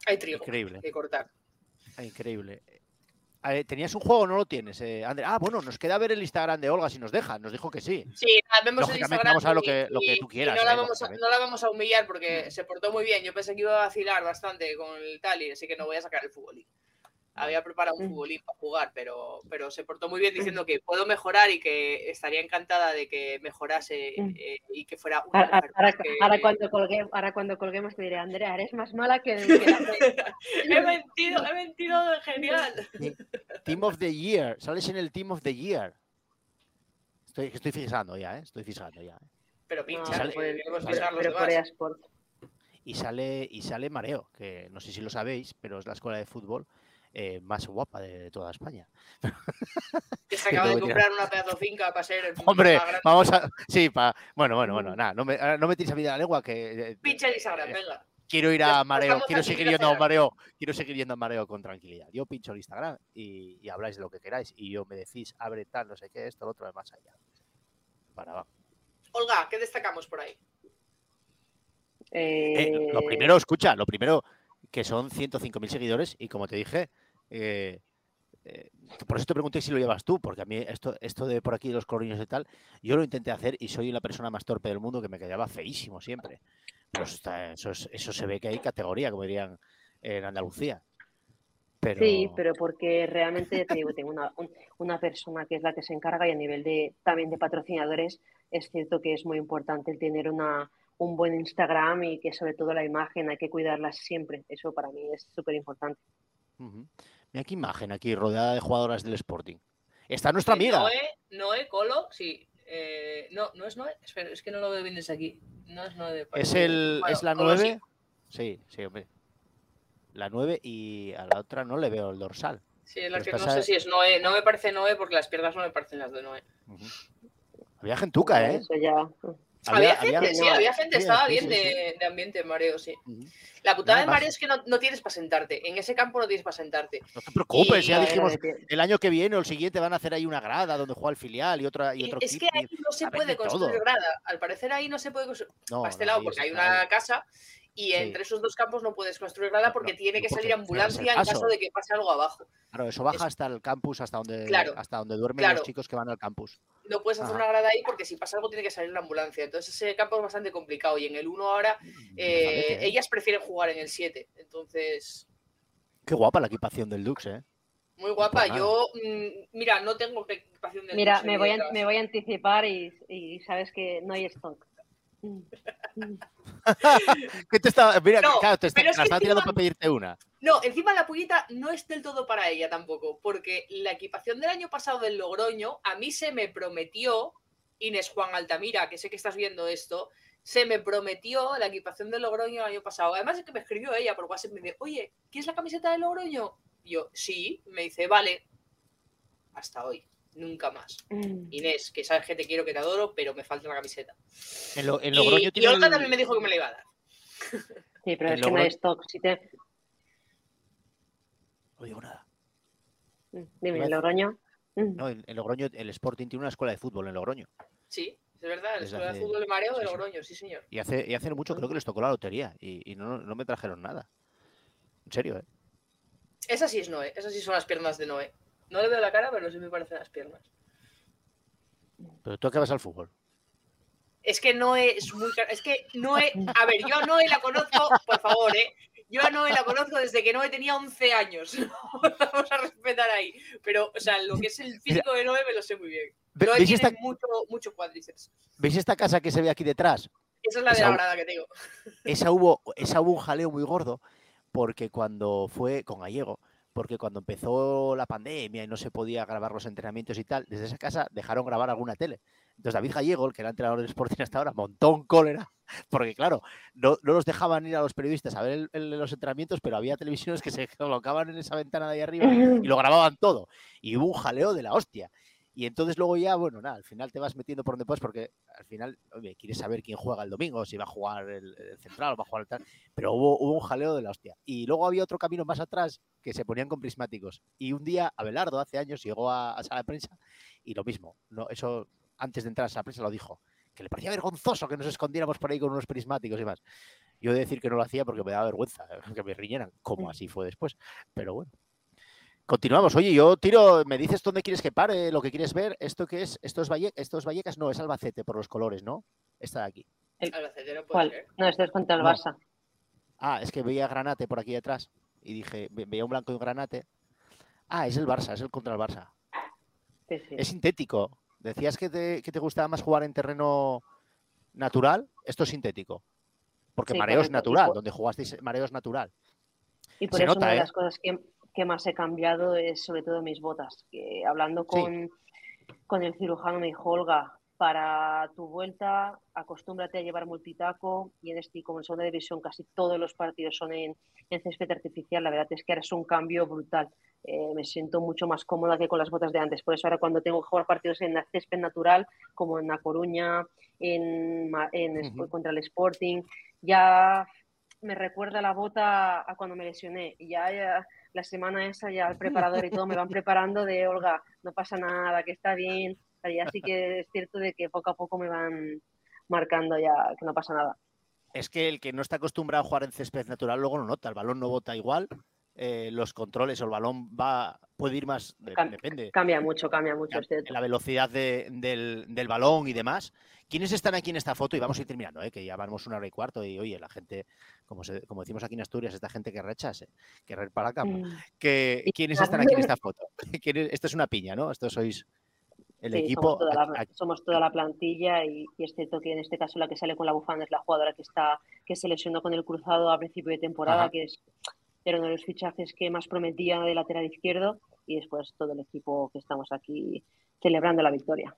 Hay trigo Increíble. que cortar. Increíble. ¿Tenías un juego o no lo tienes, eh, André? Ah, bueno, nos queda ver el Instagram de Olga si nos deja. Nos dijo que sí. Sí, vemos el Instagram vamos a ver lo y- que- lo que y- tú y quieras, no, la eh, vamos a, no la vamos a humillar porque se portó muy bien. Yo pensé que iba a vacilar bastante con el Tali, así que no voy a sacar el futbolín. Había preparado un Mm. futbolín para jugar, pero, pero se portó muy bien diciendo que puedo mejorar y que estaría encantada de que mejorase Mm. eh, y que fuera una Ahora, ahora- más que- ahora cuando colgue- ahora cuando colguemos te diré, Andrea, eres más mala que... que la- he mentido, he mentido de genial. Team of the Year. Sales en el Team of the Year. Estoy, estoy fijando ya, ¿eh? Estoy fijando ya. ¿eh? Pero No, pincha, sale- que pues, pero. Corea Sport. Y sale, y sale Mareo, que no sé si lo sabéis, pero es la escuela de fútbol eh, más guapa de, de toda España. Que se acaba de comprar una pedazo finca para ser el Hombre, vamos a. Sí, pa, bueno, bueno, bueno, nada, no me, no me tires a mí de la lengua que. eh, Pincha el Instagram, eh, venga. Quiero ir a mareo, quiero seguir yendo a mareo, quiero seguir yendo a mareo con tranquilidad. Yo pincho el Instagram y, y habláis de lo que queráis y yo me decís, abre tal, no sé qué, esto, lo otro, de más allá. Para abajo. Olga, ¿qué destacamos por ahí? Eh, lo Eh, primero, escucha, lo primero, que son 105.000 seguidores y como te dije, eh, eh, por eso te pregunté si lo llevas tú, porque a mí esto, esto de por aquí los corriños y tal, yo lo intenté hacer y soy la persona más torpe del mundo que me quedaba feísimo siempre. Pero eso, está- eso, es- eso se ve que hay categoría, como dirían en Andalucía. Pero, Sí, pero porque realmente te digo, tengo una, un- una persona que es la que se encarga y a nivel de también de patrocinadores es cierto que es muy importante el tener una, un buen Instagram y que sobre todo la imagen hay que cuidarla siempre. Eso para mí es súper importante. Mira qué imagen aquí, rodeada de jugadoras del Sporting. Está nuestra Eh, amiga. Noé, Noé Colo, sí. Eh, no, no es Noé. Espera, es que no lo veo bien desde aquí. No es Noé. Es, el, bueno, es la Colo sí. 9. Sí, sí, hombre. La 9 y a la otra no le veo el dorsal. Sí, es la Pero que no a- sé si es Noé. No me parece Noé porque las piernas no me parecen las de Noé. Ujú. Había gentuca, ¿eh? Eso ya. Había, gente, sí, había gente, estaba bien de, ambiente en mareo, sí. La putada de mareo es que no, tienes para sentarte. En ese campo no tienes para sentarte. No te preocupes, ya dijimos, el año que viene o el siguiente van a hacer ahí una grada donde juega el filial y otra y otro Es que ahí no se puede construir grada. Al parecer ahí no se puede construir. No, para este lado, porque hay una casa y entre esos dos campos no puedes construir nada porque tiene que salir ambulancia en caso de que pase algo abajo. Claro, eso baja hasta el campus, hasta donde, hasta donde duermen los chicos que van al campus. No puedes hacer una grada ahí porque si pasa algo tiene que salir la ambulancia. Entonces ese campo es bastante complicado y en el 1 ahora mm, eh, ¿eh? ellas prefieren jugar en el 7. Entonces... Qué guapa la equipación del Dux, ¿eh? Muy guapa. Yo, mm, mira, no tengo equipación del Mira, me voy, a, me voy a anticipar y, y sabes que no hay stock. ¿Qué te está, mira, claro, te está, tirando para pedirte una. No, encima la pullita no es del todo para ella tampoco, porque la equipación del año pasado del Logroño, a mí se me prometió, Inés Juan Altamira, que sé que estás viendo esto, se me prometió la equipación del Logroño el año pasado. Además es que me escribió ella por WhatsApp y me dice, oye, ¿quieres la camiseta del Logroño? Y yo, sí, me dice, vale, hasta hoy nunca más. Mm. Inés, que sabes que te quiero, que te adoro, pero me falta una camiseta. En lo, en y, y Olga también me dijo que me la iba a dar. Sí, pero es que no hay stock. Si te... No digo nada. Mm, dime, ¿en Logroño? Mm. No, en, Logroño el Sporting tiene una escuela de fútbol en Logroño. Sí, es verdad, la escuela de fútbol de mareo de Logroño, sí, señor. Y hace, y hace mucho creo que les tocó la lotería y, y no, no, me trajeron nada. En serio, ¿eh? Esas sí es Noé, esas sí son las piernas de Noé. No le veo la cara, pero sí me parecen las piernas. Pero tú acabas al fútbol. Es que no es muy. Es que Noé. A ver, yo a Noé la conozco, por favor, ¿eh? Yo a Noé la conozco desde que Noé tenía 11 años. Vamos a respetar ahí. Pero, o sea, lo que es el físico de Noé me lo sé muy bien. Noé tiene esta... mucho, mucho cuádriceps. ¿Veis esta casa que se ve aquí detrás? Esa es la de la grada que tengo. Esa hubo, esa hubo un jaleo muy gordo porque cuando fue con Gallego porque cuando empezó la pandemia y no se podía grabar los entrenamientos y tal, desde esa casa dejaron grabar alguna tele. Entonces David Gallego, el que era entrenador de Sporting hasta ahora, montó un cólera, porque claro, no, no los dejaban ir a los periodistas a ver los entrenamientos, pero había televisiones que se colocaban en esa ventana de ahí arriba y lo grababan todo. Y hubo un jaleo de la hostia. Y entonces luego ya, bueno, nada, al final te vas metiendo por donde puedes porque al final, oye, quieres saber quién juega el domingo, si va a jugar el, central o va a jugar el tal. Pero hubo, hubo, un jaleo de la hostia. Y luego había otro camino más atrás que se ponían con prismáticos. Y un día Abelardo, hace años, llegó a, a sala de prensa y lo mismo. No, eso antes de entrar a la prensa lo dijo. Que le parecía vergonzoso que nos escondiéramos por ahí con unos prismáticos y más. Yo he de decir que no lo hacía porque me daba vergüenza que me riñeran, como así fue después. Pero bueno. Continuamos. Oye, yo tiro, me dices dónde quieres que pare, lo que quieres ver. ¿Esto qué es? ¿Esto es, Vallecas? No, es Albacete por los colores, ¿no? Esta de aquí. Albacete no puede ser. No, esto es contra el Barça. Ah, es que veía granate por aquí detrás y dije, veía un blanco y un granate. Ah, es el Barça, es el contra el Barça. Sí, sí. Es sintético. Decías que te, que te, gustaba más jugar en terreno natural. Esto es sintético. Porque mareo es natural, donde jugasteis mareo es natural. Y por eso una de ¿eh? las cosas que, que más he cambiado es sobre todo mis botas. Que hablando con, con el cirujano me dijo, Olga, para tu vuelta acostúmbrate a llevar multitaco y en este, como en segunda división casi todos los partidos son en, en césped artificial, la verdad es que ahora es un cambio brutal. Eh, me siento mucho más cómoda que con las botas de antes. Por eso ahora cuando tengo que jugar partidos en la césped natural, como en La Coruña, en, en contra el Sporting, ya me recuerda la bota a cuando me lesioné. Y ya, ya la semana esa ya el preparador y todo me van preparando de, Olga, no pasa nada, que está bien. Y así que es cierto de que poco a poco me van marcando ya que no pasa nada. Es que el que no está acostumbrado a jugar en césped natural luego no nota, el balón no bota igual, eh, los controles o el balón va puede ir más, depende. Cambia mucho, cambia mucho. La, velocidad del, del, balón y demás. ¿Quiénes están aquí en esta foto? Y vamos a ir terminando, ¿eh? que ya vamos una hora y cuarto. Y oye, la gente, como, como decimos aquí en Asturias, esta gente que rechase, que para la cama. Mm. Que, ¿Quiénes están aquí en esta foto? Esto es una piña, ¿no? Esto sois el equipo. Somos toda, la, plantilla y, y, es cierto que en este caso la que sale con la bufanda es la jugadora que está que se lesionó con el cruzado a principio de temporada, que es era uno de los fichajes que más prometía de lateral izquierdo y después todo el equipo que estamos aquí celebrando la victoria.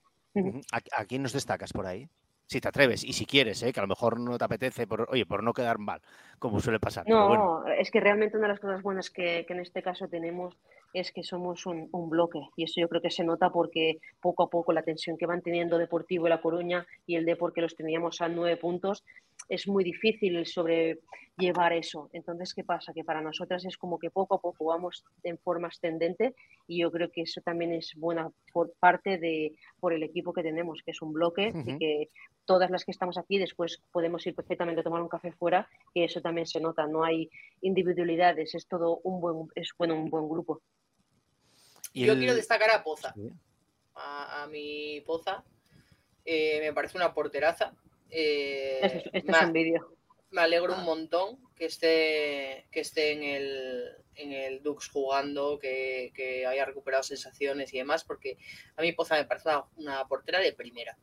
¿A, quién nos destacas por ahí? Si te atreves y si quieres, ¿eh? que a lo mejor no te apetece, por, oye, por no quedar mal, como suele pasar. pero bueno. No, es que realmente una de las cosas buenas que, que en este caso tenemos es que somos un, un bloque y eso yo creo que se nota porque poco a poco la tensión que van teniendo Deportivo y La Coruña y el Depor que los teníamos a nueve puntos es muy difícil el sobrellevar eso. Entonces, ¿qué pasa? Que para nosotras es como que poco a poco vamos en forma ascendente y yo creo que eso también es buena por parte de por el equipo que tenemos, que es un bloque y que todas las que estamos aquí después podemos ir perfectamente a tomar un café fuera, que eso también se nota, no hay individualidades, es todo un buen es bueno un buen grupo. Y Yo el- quiero destacar a Poza, Sí. a, a mi Poza. Eh, me parece una porteraza. Eh, Este, es- este me, es un vídeo. me alegro un montón que esté, que esté en, el, en el Dux jugando, que, que haya recuperado sensaciones y demás, porque a mí Poza me parece una, portera de primera.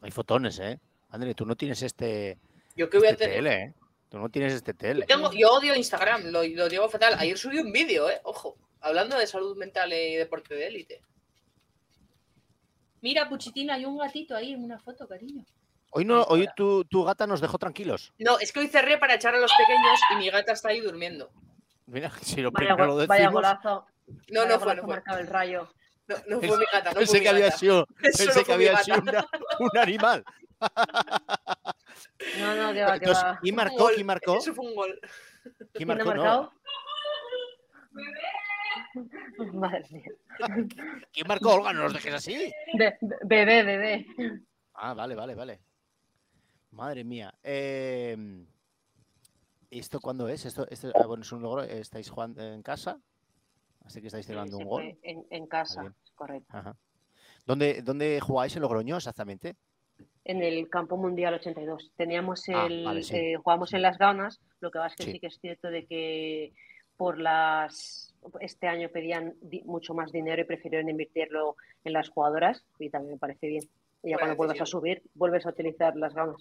Hay fotones, ¿eh? André, tú no tienes este, Yo que voy a este tener. tele, ¿eh? Tú no tienes este tele. Yo, tengo- yo odio Instagram, lo, lo llevo fatal. Ayer subí un vídeo, eh, ojo, hablando de salud mental y deporte de élite. Mira, Puchitina, hay un gatito ahí en una foto, cariño. Hoy no, hoy tu, tu gata nos dejó tranquilos. No, es que hoy cerré para echar a los pequeños y mi gata está ahí durmiendo. Mira, si lo Vaya, primero lo go- vaya decimos, golazo. No, vaya no fue, no fue. marcado el rayo. No, no fue mi gata, no pensé fue mi que había sido, no pensé que había sido una- un animal. No, no, que va, que Entonces, va. ¿quién Un marcó? ¿Quién marcó? Eso fue un gol. ¿Quién ¿Quién ha marcó? No. Madre mía. ¿Quién marcó? Olga, no los dejes así. Be- bebé, bebé. Ah, vale, vale, vale. Madre mía. Eh, ¿Esto cuándo es? Esto, esto ah, bueno, es un logro. ¿Estáis jugando en casa? Así que estáis celebrando un gol. En, en casa, correcto. Ajá. ¿Dónde, ¿Dónde jugáis en Logroño exactamente? En el campo mundial 82. Teníamos Ah, el, vale, sí. eh, jugamos en las ganas, lo que pasa es que Sí. sí. que es cierto de que por las este año pedían di- mucho más dinero y prefirieron invertirlo en las jugadoras y también me parece bien. Y ya Buena cuando vuelvas a subir, vuelves a utilizar las ganas.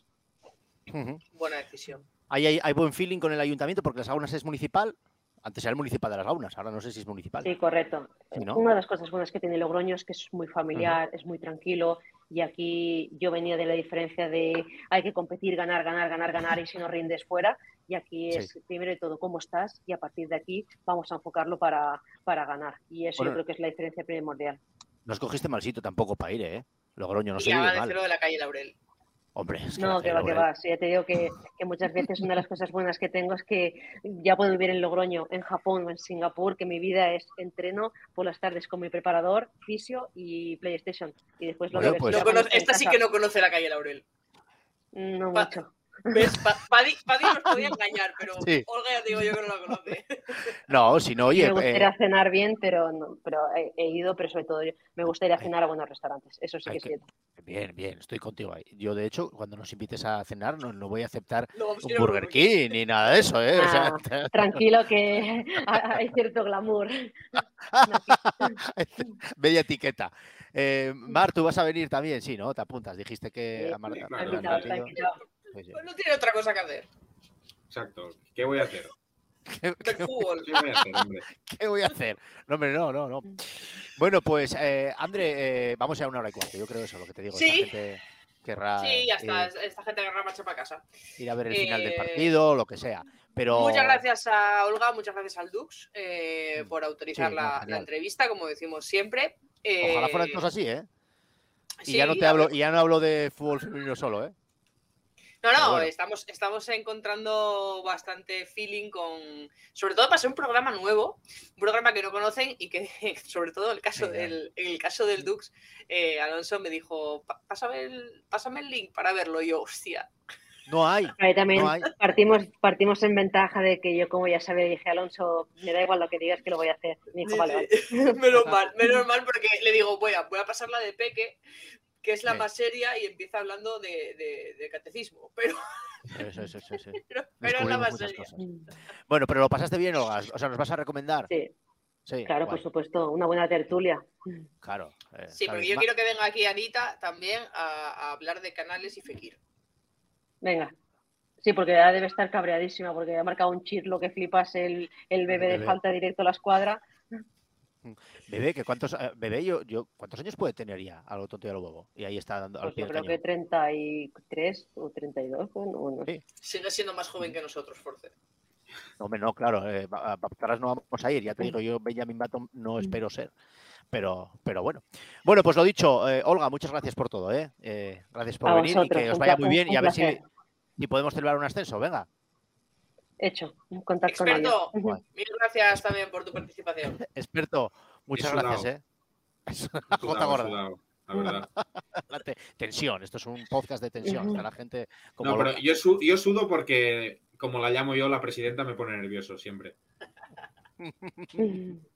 Ujú. Buena decisión. ¿Hay, hay, hay buen feeling con el ayuntamiento porque las Gaunas es municipal. Antes era el municipal de las Gaunas, ahora no sé si es municipal. Sí, correcto. Sí, ¿no? Una de las cosas buenas que tiene Logroño es que es muy familiar, es muy tranquilo y aquí yo venía de la diferencia de hay que competir, ganar, ganar, ganar, ganar y si no rindes fuera y aquí Sí. es primero de todo cómo estás y a partir de aquí vamos a enfocarlo para, para ganar y eso Bueno, yo creo que es la diferencia primordial. No escogiste mal sitio tampoco para ir, ¿eh? Logroño no se vive mal. de la calle Laurel. Hombre, es que No, que va, que Laurel- va. Sí, ya te digo que, que muchas veces una de las cosas buenas que tengo es que ya puedo vivir en Logroño, en Japón o en Singapur, que mi vida es entreno por las tardes con mi preparador, fisio y PlayStation. Y después lo Bueno, que pues- No conoce- esta sí que no conoce la calle Laurel. No Pa- mucho. ¿Ves? Pa- Paddy, nos podía engañar, pero Sí. Olga ya te digo yo que no la conoce. No, si no, oye, me eh, ir a cenar bien, pero no, pero he, he ido, pero sobre todo yo- me gusta ir a cenar a buenos restaurantes. Eso sí Hay que es cierto. bien, bien, estoy contigo ahí. Yo, de hecho, cuando nos invites a cenar, no, no voy a aceptar No, un Burger King ni nada de eso, ¿eh? O sea, Tranquilo que hay cierto glamour. media etiqueta. Eh, Mar, tú vas a venir también, sí, ¿no? Te apuntas, dijiste que Sí, a Mar- a Mar- Invitado, está partido. invitado. Pues no tiene otra cosa que hacer. Exacto. ¿Qué voy a hacer? ¿Qué, fútbol. ¿Qué voy a hacer, hombre? qué voy a hacer? No, hombre, no, no, no. Bueno, pues, eh, André, eh, vamos a una hora y cuarto. Yo creo eso, lo que te digo. Sí. Esta gente querrá Sí, ya está. eh, Esta gente agarra marcha para casa. ir a ver el final del Eh, partido, lo que sea. Pero Muchas gracias a Olga, muchas gracias al Dux eh, por autorizar Sí, no, la, entrevista, como decimos siempre. ojalá fueran todos así, ¿eh? Y sí, ya no te hablo, y ya no hablo de fútbol femenino solo, ¿eh? No, no, bueno. estamos, estamos encontrando bastante feeling con. Sobre todo para ser un programa nuevo, un programa que no conocen y que, sobre todo el caso del, en el caso del Dux, eh, Alonso me dijo: "Pa- pásame el, pásame el link para verlo. Y yo, hostia. No hay. Ahí también No hay. partimos, partimos en ventaja de que yo, como ya sabía, dije, Alonso, me da igual lo que digas que lo voy a hacer. Me dijo, vale, vale. menos mal, menos mal, porque le digo, voy a, voy a pasar la de Peque, que es la Sí. más seria y empieza hablando de, de- de catecismo, pero, Eso, eso, eso, eso. pero, pero es la más seria. cosas. Bueno, pero lo pasaste bien, Olga. O sea, ¿nos vas a recomendar? Sí, Sí, claro, guay, por supuesto, una buena tertulia. Claro. eh, Sí, porque yo quiero que venga aquí Anita también a, a hablar de canales y Fekir. Venga. Sí, porque ya debe estar cabreadísima porque ha marcado un chirlo que flipas el, el bebé de bebé. falta directo a la escuadra. Bebé, que cuántos, eh, bebé yo, yo, ¿cuántos años puede tener ya a lo tonto y a lo bobo? Y ahí está dando al Pues pie yo creo que cañón. 33 o 32, bueno, bueno. Sí. Sigue siendo más joven que nosotros, Force. No, hombre, no, claro, eh, a no vamos a ir, ya te digo, yo Benjamin Button no espero ser. Pero, pero bueno. Bueno, pues lo dicho, eh, Olga, muchas gracias por todo, ¿eh? Eh, gracias por A venir vosotros, y que os vaya muy bien y a ver si, si podemos celebrar un ascenso, venga. Hecho, un contacto con ellos. Experto, mil gracias también por tu participación. Experto, muchas gracias. ¿eh? Sudado, Jota gorda. sudado, la verdad. La te- Tensión, esto es un podcast de tensión, está la gente como No, pero yo, su- yo sudo porque, como la llamo yo, la presidenta me pone nervioso siempre.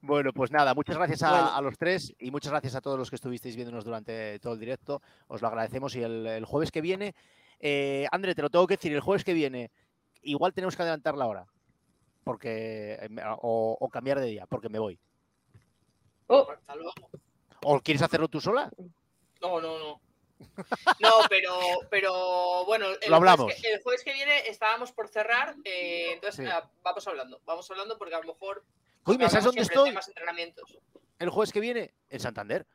Bueno, pues nada, muchas gracias a, los tres y muchas gracias a todos los que estuvisteis viéndonos durante todo el directo. Os lo agradecemos y el, el jueves que viene, eh, André, te lo tengo que decir, el jueves que viene igual tenemos que adelantar la hora porque eh, o, o cambiar de día, porque me voy. Oh, Hasta luego. ¿O quieres hacerlo tú sola? No, no, no. No, pero, pero bueno, el, Lo hablamos. Jueves que, el jueves que viene estábamos por cerrar, eh, entonces Sí. ah, vamos hablando, vamos hablando porque a lo mejor Coño, ¿sabes dónde estoy? temas entrenamientos. El jueves que viene en Santander.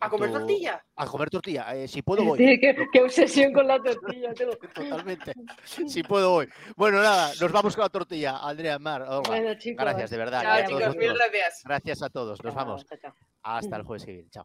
¿A comer tortilla? A comer tortilla. Eh, si puedo voy. sí, qué, qué obsesión con la tortilla. tú. Totalmente. Si puedo voy. Bueno, nada, nos vamos con la tortilla. Andrea, Mar, Olga. Bueno, chicos. Gracias, de verdad. Chao, todos mil vosotros. gracias. Gracias a todos. Nos vamos. chao, chao. Hasta el jueves que viene. Chao.